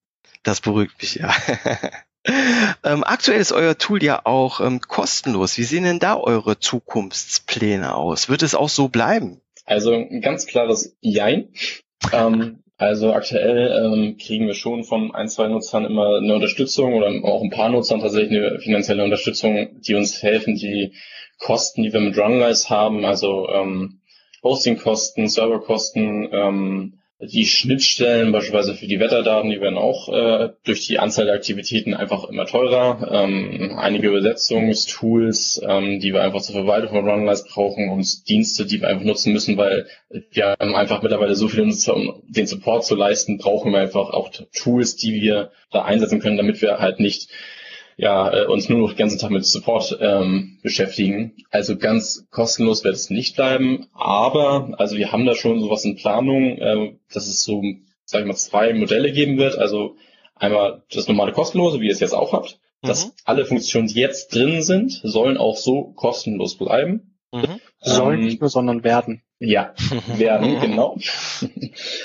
Das beruhigt mich ja. [LAUGHS] ähm, aktuell ist euer Tool ja auch ähm, kostenlos. Wie sehen denn da eure Zukunftspläne aus? Wird es auch so bleiben? Also ein ganz klares Jein. ähm, also aktuell ähm, kriegen wir schon von ein, zwei Nutzern immer eine Unterstützung oder auch ein paar Nutzern tatsächlich eine finanzielle Unterstützung, die uns helfen, die Kosten, die wir mit Runlize haben, also ähm, Hostingkosten, Serverkosten, ähm, die Schnittstellen, beispielsweise für die Wetterdaten, die werden auch äh, durch die Anzahl der Aktivitäten einfach immer teurer. Ähm, einige Übersetzungstools, ähm, die wir einfach zur Verwaltung von Runlize brauchen und Dienste, die wir einfach nutzen müssen, weil wir haben einfach mittlerweile so Nutzer, um den Support zu leisten, brauchen wir einfach auch Tools, die wir da einsetzen können, damit wir halt nicht ja, äh, uns nur noch den ganzen Tag mit Support ähm, beschäftigen. Also ganz kostenlos wird es nicht bleiben, aber also wir haben da schon sowas in Planung, äh, dass es so, sag ich mal, zwei Modelle geben wird. Also einmal das normale kostenlose, wie ihr es jetzt auch habt, mhm. dass alle Funktionen, die jetzt drin sind, sollen auch so kostenlos bleiben. Mhm. Sollen ähm, nicht nur, sondern werden. Ja, [LAUGHS] werden, genau.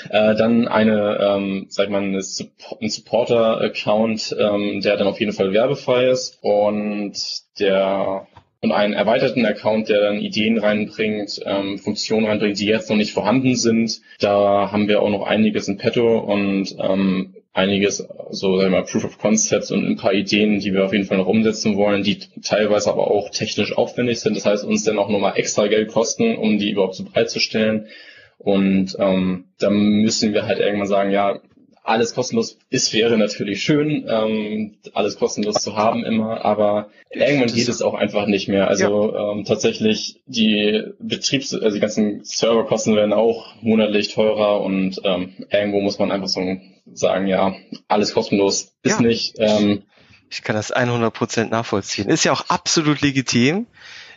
äh, dann eine, ähm, sag ich mal, eine Supp ein Supporter-Account, ähm, der dann auf jeden Fall werbefrei ist und der und einen erweiterten Account, der dann Ideen reinbringt, ähm, Funktionen reinbringt, die jetzt noch nicht vorhanden sind. Da haben wir auch noch einiges in petto und ähm, einiges, so sagen wir mal, Proof of Concepts und ein paar Ideen, die wir auf jeden Fall noch umsetzen wollen, die teilweise aber auch technisch aufwendig sind. Das heißt, uns dann auch nochmal extra Geld kosten, um die überhaupt so bereitzustellen. Und ähm, da müssen wir halt irgendwann sagen, ja, alles kostenlos ist, wäre natürlich schön, ähm, alles kostenlos zu haben immer, aber irgendwann geht es auch einfach nicht mehr. Also ja. ähm, tatsächlich die Betriebs-, also die ganzen Serverkosten werden auch monatlich teurer und ähm, irgendwo muss man einfach so sagen, ja, alles kostenlos ist ja. nicht. Ähm, ich kann das 100% nachvollziehen. Ist ja auch absolut legitim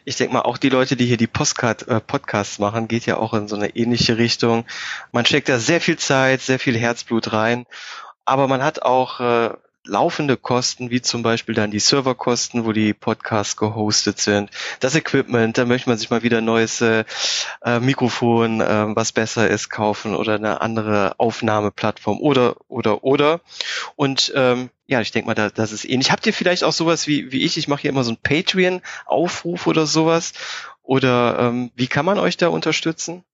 ich denke mal, auch die Leute, die hier die Postcard, äh, Podcasts machen, geht ja auch in so eine ähnliche Richtung. Man steckt da sehr viel Zeit, sehr viel Herzblut rein, aber man hat auch äh, laufende Kosten, wie zum Beispiel dann die Serverkosten, wo die Podcasts gehostet sind, das Equipment, da möchte man sich mal wieder ein neues äh, äh, Mikrofon, äh, was besser ist, kaufen oder eine andere Aufnahmeplattform oder, oder, oder. Und ähm, ja, ich denke mal, da, das ist ähnlich. Habt ihr vielleicht auch sowas wie, wie ich? Ich mache hier immer so einen Patreon-Aufruf oder sowas. Oder ähm, wie kann man euch da unterstützen?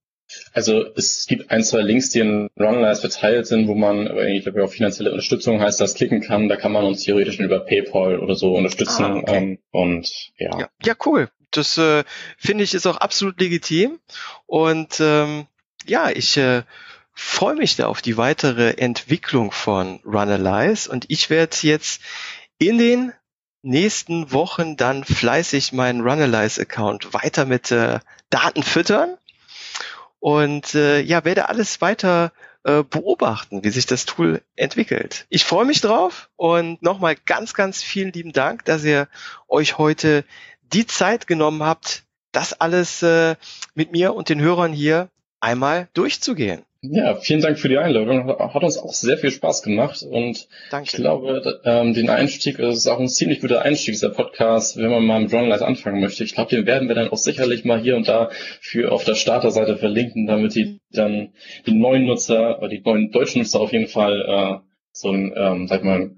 Also es gibt ein, zwei Links, die in Runlines verteilt sind, wo man, ich glaube, auf finanzielle Unterstützung heißt das, klicken kann. Da kann man uns theoretisch über PayPal oder so unterstützen. Ah, okay. ähm, und ja. ja. Ja, cool. Das äh, finde ich ist auch absolut legitim. Und ähm, ja, ich äh, freue mich da auf die weitere Entwicklung von Runalyze und ich werde jetzt in den nächsten Wochen dann fleißig meinen Runalyze-Account weiter mit äh, Daten füttern und äh, ja, werde alles weiter äh, beobachten, wie sich das Tool entwickelt. Ich freue mich drauf und nochmal ganz, ganz vielen lieben Dank, dass ihr euch heute die Zeit genommen habt, das alles äh, mit mir und den Hörern hier einmal durchzugehen. Ja, vielen Dank für die Einladung. Hat uns auch sehr viel Spaß gemacht und Danke. ich glaube, ähm, den Einstieg ist auch ein ziemlich guter Einstieg, dieser Podcast, wenn man mal im Journalize anfangen möchte. Ich glaube, den werden wir dann auch sicherlich mal hier und da für auf der Starterseite verlinken, damit die dann die neuen Nutzer, die neuen deutschen Nutzer auf jeden Fall äh, so ein, ähm, sag mal,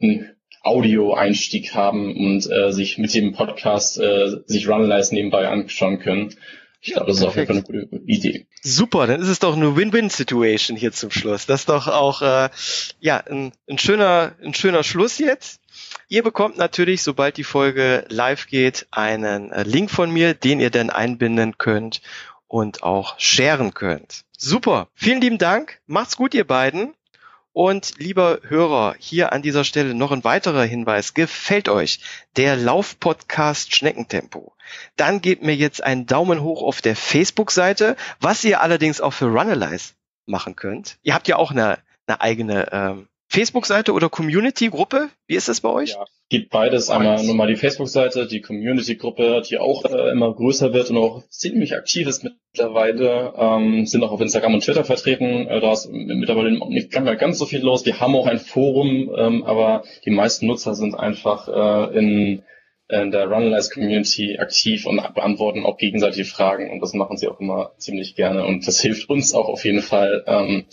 ein Audio-Einstieg haben und äh, sich mit dem Podcast äh, sich Runlize nebenbei anschauen können. Ich das ist auf jeden Fall eine gute Idee. Super, dann ist es doch eine Win-Win-Situation hier zum Schluss. Das ist doch auch äh, ja ein, ein schöner, ein schöner Schluss jetzt. Ihr bekommt natürlich, sobald die Folge live geht, einen äh, Link von mir, den ihr dann einbinden könnt und auch sharen könnt. Super, vielen lieben Dank. Macht's gut, ihr beiden. Und lieber Hörer, hier an dieser Stelle noch ein weiterer Hinweis. Gefällt euch der Laufpodcast Schneckentempo? Dann gebt mir jetzt einen Daumen hoch auf der Facebook-Seite, was ihr allerdings auch für Runalyze machen könnt. Ihr habt ja auch eine, eine eigene ähm, Facebook-Seite oder Community-Gruppe? Wie ist das bei euch? Ja, gibt beides. Einmal nur mal die Facebook-Seite, die Community-Gruppe, die auch äh, immer größer wird und auch ziemlich aktiv ist mittlerweile. Ähm, sind auch auf Instagram und Twitter vertreten. Äh, da ist mittlerweile nicht ganz so viel los. Wir haben auch ein Forum, ähm, aber die meisten Nutzer sind einfach äh, in, in der Runalize Community aktiv und beantworten auch gegenseitige Fragen und das machen sie auch immer ziemlich gerne und das hilft uns auch auf jeden Fall. Ähm,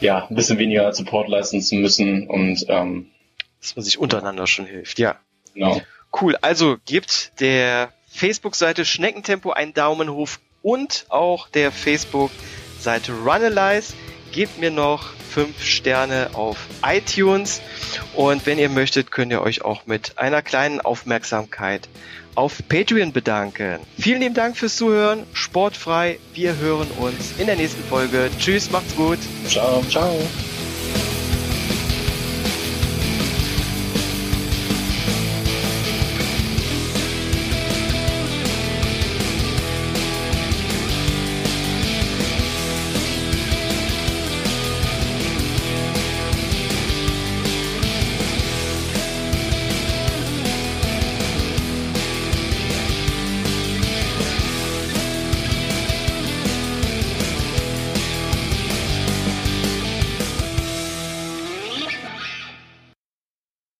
ja, ein bisschen weniger Support leisten zu müssen und ähm, dass man sich untereinander schon hilft, ja. Genau. Cool, also gibt der Facebook-Seite Schneckentempo einen Daumen hoch und auch der Facebook-Seite Runalyze. Gebt mir noch fünf Sterne auf iTunes und wenn ihr möchtet, könnt ihr euch auch mit einer kleinen Aufmerksamkeit auf Patreon bedanken. Vielen lieben Dank fürs Zuhören. Sportfrei. Wir hören uns in der nächsten Folge. Tschüss, macht's gut. Ciao. Ciao.